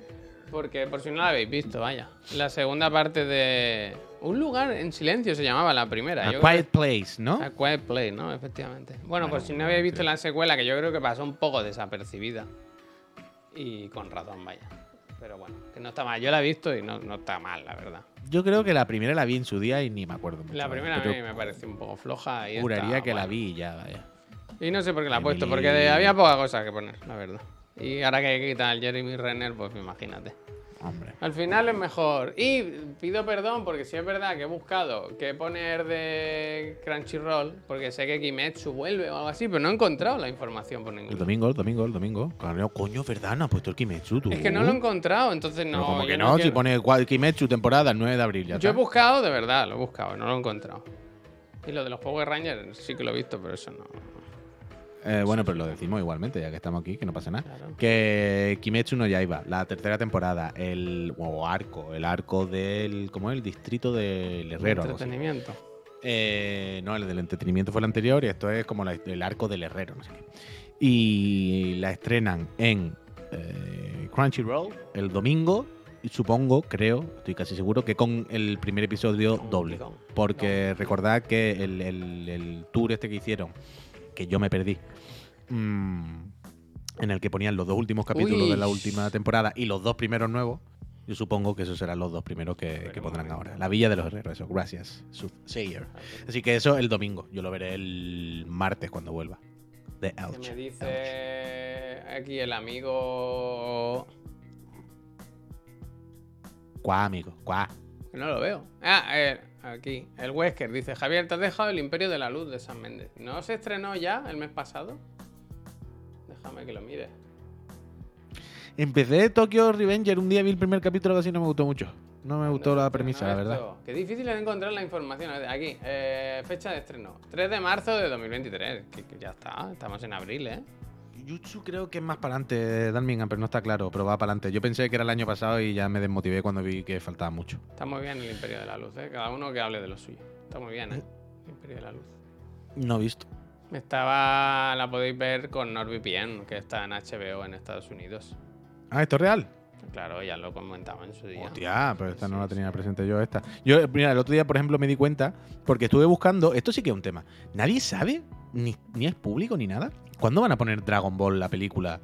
Porque por si no la habéis visto, vaya. La segunda parte de. Un lugar en silencio se llamaba la primera. A yo Quiet Place, ¿no? A Quiet Play, ¿no? Efectivamente. Bueno, Bueno, pues si no habéis visto la secuela, que yo creo que pasó un poco desapercibida. Y con razón, vaya. Pero bueno, que no está mal. Yo la he visto y no, no está mal, la verdad. Yo creo que la primera la vi en su día y ni me acuerdo mucho. La primera a mí me pareció un poco floja. Y Juraría que la vi y ya, vaya. Y no sé por qué la he puesto, porque había poca cosa que poner, la verdad. Y ahora que hay que quitar al Jeremy Renner, pues imagínate. Hombre. Al final es mejor. Y pido perdón porque si es verdad que he buscado qué poner de Crunchyroll, porque sé que Kimetsu vuelve o algo así, pero no he encontrado la información por ningún El domingo, el domingo, el domingo. Claro, coño, ¿verdad? No ha puesto el Kimetsu, tú. Es que no lo he encontrado, entonces Pero no. como yo que no no, si pone Kimetsu temporada el 9 de abril, ya Yo he buscado, de verdad, lo he buscado, no lo he encontrado. Y lo de los Power Rangers sí que lo he visto, pero eso no. Eh, bueno, pero lo decimos igualmente, ya que estamos aquí, que no pasa nada. Claro. Que Kimetsu no Yaiba, la tercera temporada, el o arco, el arco del, ¿cómo es? El distrito del Herrero. así. Entretenimiento. Eh, no, el del entretenimiento fue el anterior y esto es como la- el arco del herrero, no sé qué. Y la estrenan en eh, Crunchyroll el domingo. Y supongo, creo, estoy casi seguro que con el primer episodio doble. Porque recordad que el, el- el tour este que hicieron, que yo me perdí, mm, en el que ponían los dos últimos capítulos Uy. de la última temporada y los dos primeros nuevos, yo supongo que esos serán los dos primeros que, que pondrán ahora. La Villa de los Herreros, eso. Gracias, Soothsayer. Así que eso el domingo. Yo lo veré el martes cuando vuelva. De Que Ouch. me dice aquí el amigo. Cuá, amigo, cuá. No lo veo. Ah, eh, aquí. El Wesker dice: Javier, te has dejado el Imperio de la Luz de San Méndez. ¿No se estrenó ya el mes pasado? Déjame que lo mire. Empecé Tokyo Revenger un día, vi el primer capítulo, casi no me gustó mucho. No me gustó ¿Dónde la premisa, la verdad. Qué difícil es encontrar la información. Aquí, eh, fecha de estreno: 3 de marzo de 2023. Que, que ya está, estamos en abril, ¿eh? Jutsu creo que es más para adelante, Dalmingham, pero no está claro, pero va para adelante. Yo pensé que era el año pasado y ya me desmotivé cuando vi que faltaba mucho. Está muy bien el Imperio de la Luz, ¿eh? Cada uno que hable de lo suyo. Está muy bien, ¿eh? El Imperio de la Luz. No he visto. Estaba, la podéis ver con NordVPN, que está en HBO en Estados Unidos. Ah, ¿esto es real? Claro, ya lo comentaba en su día. Hostia, pero esta no la tenía sí. presente yo esta. Yo, mira, el otro día, por ejemplo, me di cuenta, porque estuve buscando, esto sí que es un tema. Nadie sabe, ni, ni es público ni nada, ¿cuándo van a poner Dragon Ball la película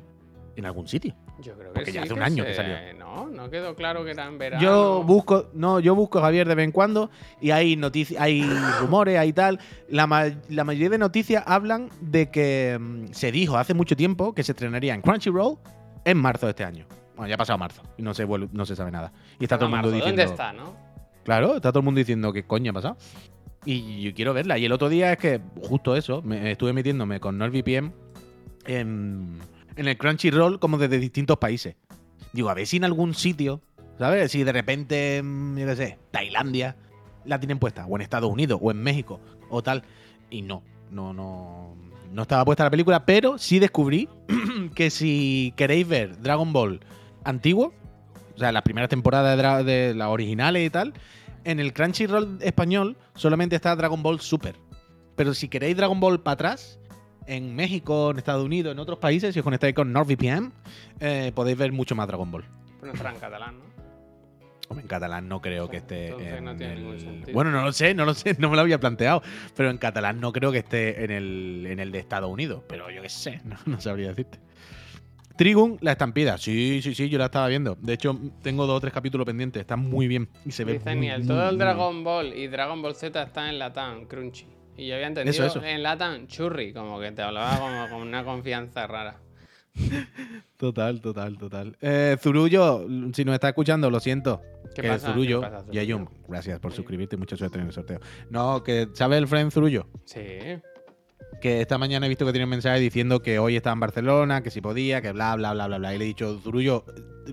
en algún sitio? Yo creo que Porque ya hace un año que salió. No, no quedó claro que era en verano. Yo busco, no, yo busco Javier de vez en cuando y hay noticias, hay rumores, hay tal. La, ma- la mayoría de noticias hablan de que mm, se dijo hace mucho tiempo que se estrenaría en Crunchyroll en marzo de este año. Bueno, ya ha pasado marzo y no se vuelve- no se sabe nada. Y está todo el mundo Marzo, diciendo. ¿Dónde está, no? Claro, está todo el mundo diciendo qué coño ha pasado. Y yo quiero verla. Y el otro día es que, justo eso, me estuve metiéndome con NordVPN en, el Crunchyroll como desde distintos países. Digo, a ver si en algún sitio, ¿sabes? Si de repente, mm, yo qué sé, Tailandia la tienen puesta, o en Estados Unidos, o en México, o tal. Y no, no, no. No estaba puesta la película, pero sí descubrí que si queréis ver Dragon Ball antiguo, o sea, las primeras temporadas de, de las originales y tal, en el Crunchyroll español solamente está Dragon Ball Super. Pero si queréis Dragon Ball para atrás, en México, en Estados Unidos, en otros países, si os conectáis con NordVPN, eh, podéis ver mucho más Dragon Ball. Pero no estará en catalán, ¿no? Hombre, en catalán no creo que esté. En no tiene el- ningún sentido. Bueno, no lo sé, no lo sé, no me lo había planteado. Pero en catalán no creo que esté en el, en el de Estados Unidos. Pero yo qué sé, no, no sabría decirte. Trigun, la estampida. Sí, sí, sí, yo la estaba viendo. De hecho, tengo dos o tres capítulos pendientes. Está muy bien. Y se ve. Todo el Dragon Ball y Dragon Ball Z está en Latam, Crunchy. Y yo había entendido Eso, eso. en Latam, Churri, como que te hablaba como con una confianza rara. Total, total, total. Eh, Zurullo, si nos está escuchando, lo siento. ¿Qué que pasa? Zurullo, ¿Qué pasa, Zurullo? Yayum, gracias por suscribirte y mucha suerte en el sorteo. No, que ¿sabes el friend Zurullo? Sí. Que esta mañana he visto que tiene un mensaje diciendo que hoy está en Barcelona, que si podía, que bla, bla, bla, bla, bla. Y le he dicho, Zurullo,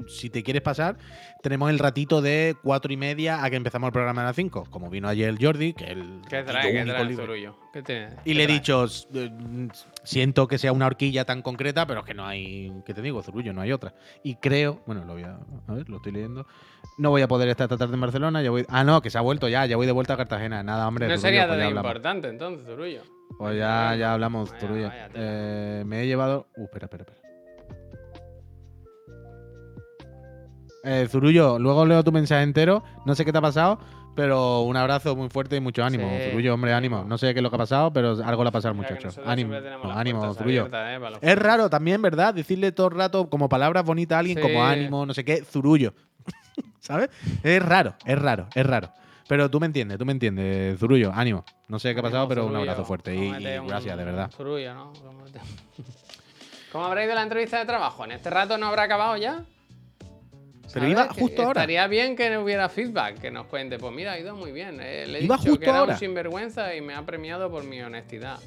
si te quieres pasar, tenemos el ratito de cuatro y media a que empezamos el programa a las cinco. Como vino ayer el Jordi, que el ¿Qué trae? ¿Qué trae. Zurullo? Y ¿Qué le he dicho, "S- eh, siento que sea una horquilla tan concreta, pero es que no hay, ¿qué te digo? Zurullo, no hay otra. Y creo, bueno, lo voy a, a ver, lo estoy leyendo. No voy a poder estar esta tarde en Barcelona, ya voy, ah, no, que se ha vuelto ya, ya voy de vuelta a Cartagena. Nada, hombre. No Zurullo, sería pues tan importante entonces, Zurullo. Pues ya, ya hablamos, Vaya. Eh, me he llevado, uh, espera, espera, espera. Eh, Zurullo, luego leo tu mensaje entero. No sé qué te ha pasado, pero un abrazo muy fuerte y mucho ánimo. Sí, Zurullo, hombre, ánimo. No sé qué es lo que ha pasado, pero algo le ha pasado al muchacho. Ánimo, ánimo, Zurullo. abiertas, ¿eh? Es raro también, ¿verdad? Decirle todo el rato como palabras bonitas a alguien Sí. como ánimo, no sé qué, zurullo. ¿Sabes? Es raro, es raro, es raro. Pero tú me entiendes, tú me entiendes, zurullo, ánimo. No sé qué ha pasado, pero un abrazo fuerte y, un gracias, de verdad. Zurullo, ¿no? ¿Cómo habrá ido la entrevista de trabajo? ¿En este rato no habrá acabado ya? Pero iba justo ahora. Estaría bien que hubiera feedback, que nos cuente. Pues mira, ha ido muy bien. eh, le he Iba dicho justo que era ahora. un sinvergüenza y me ha premiado por mi honestidad.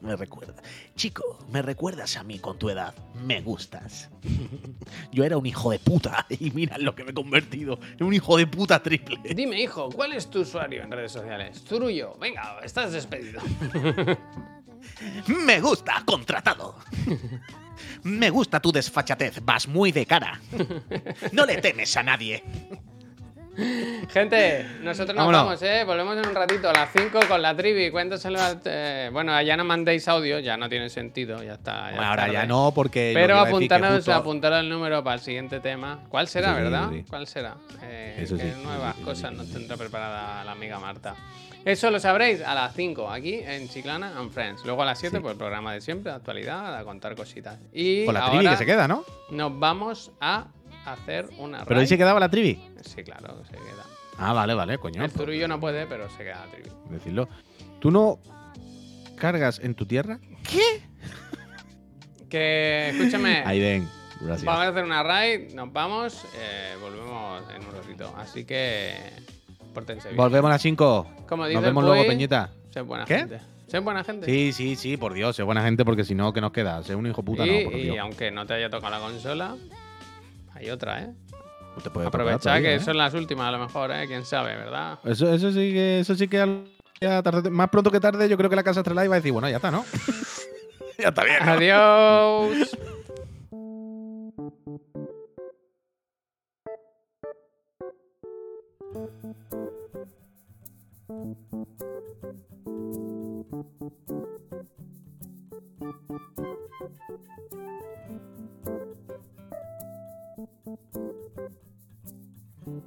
Me recuerda. Chico, me recuerdas a mí con tu edad. Me gustas. Yo era un hijo de puta y mira en lo que me he convertido. En un hijo de puta triple. Dime, hijo, ¿cuál es tu usuario en redes sociales? Zurullo. Venga, estás despedido. Me gusta, contratado. Me gusta tu desfachatez, vas muy de cara. No le temes a nadie. Gente, nosotros nos Vámonos. vamos, ¿eh? Volvemos en un ratito a las 5 con la trivi. Cuéntaselo. a- eh, bueno, ya no mandéis audio, ya no tiene sentido, ya está. ya Bueno, ahora tarde. ya no, porque. Pero que que apuntaros, justo- apuntaros el número para el siguiente tema. ¿Cuál será, sí, verdad? sí. ¿Cuál será? Eh, Eso ¿Qué sí, nuevas cosas nos tendrá preparada la amiga Marta? Eso lo sabréis a las 5 aquí en Chiclana and Friends. Luego a las 7 Sí. por el programa de siempre, de actualidad, a contar cositas. Y Con la ahora trivi que se queda, ¿no? nos vamos a hacer una Pero ahí se raid. quedaba la trivi. Sí, claro, se queda. Ah, vale, vale, coño. el Zurullo no puede, pero se queda la trivi. Decirlo. ¿Tú no cargas en tu tierra? Que, escúchame. Ahí ven. Gracias. Vamos a hacer una raid, nos vamos, eh, volvemos en un ratito. Así que pórtense bien. Volvemos a las 5. Como dice Nos vemos luego, Peñita. Sé buena ¿Qué? gente. Sé buena gente. Sí, sí, sí, por Dios, sé buena gente porque si no, ¿qué nos queda? Sé un hijo puta, y, no, por y Dios. aunque no te haya tocado la consola, hay otra, ¿eh? Te Aprovechar que ¿eh? son las últimas, a lo mejor, ¿eh? Quién sabe, ¿verdad? Eso, eso sí que, eso sí que más pronto que tarde, yo creo que la casa Estrella va a decir, bueno, ya está, ¿no? ya está bien. ¿no? Adiós.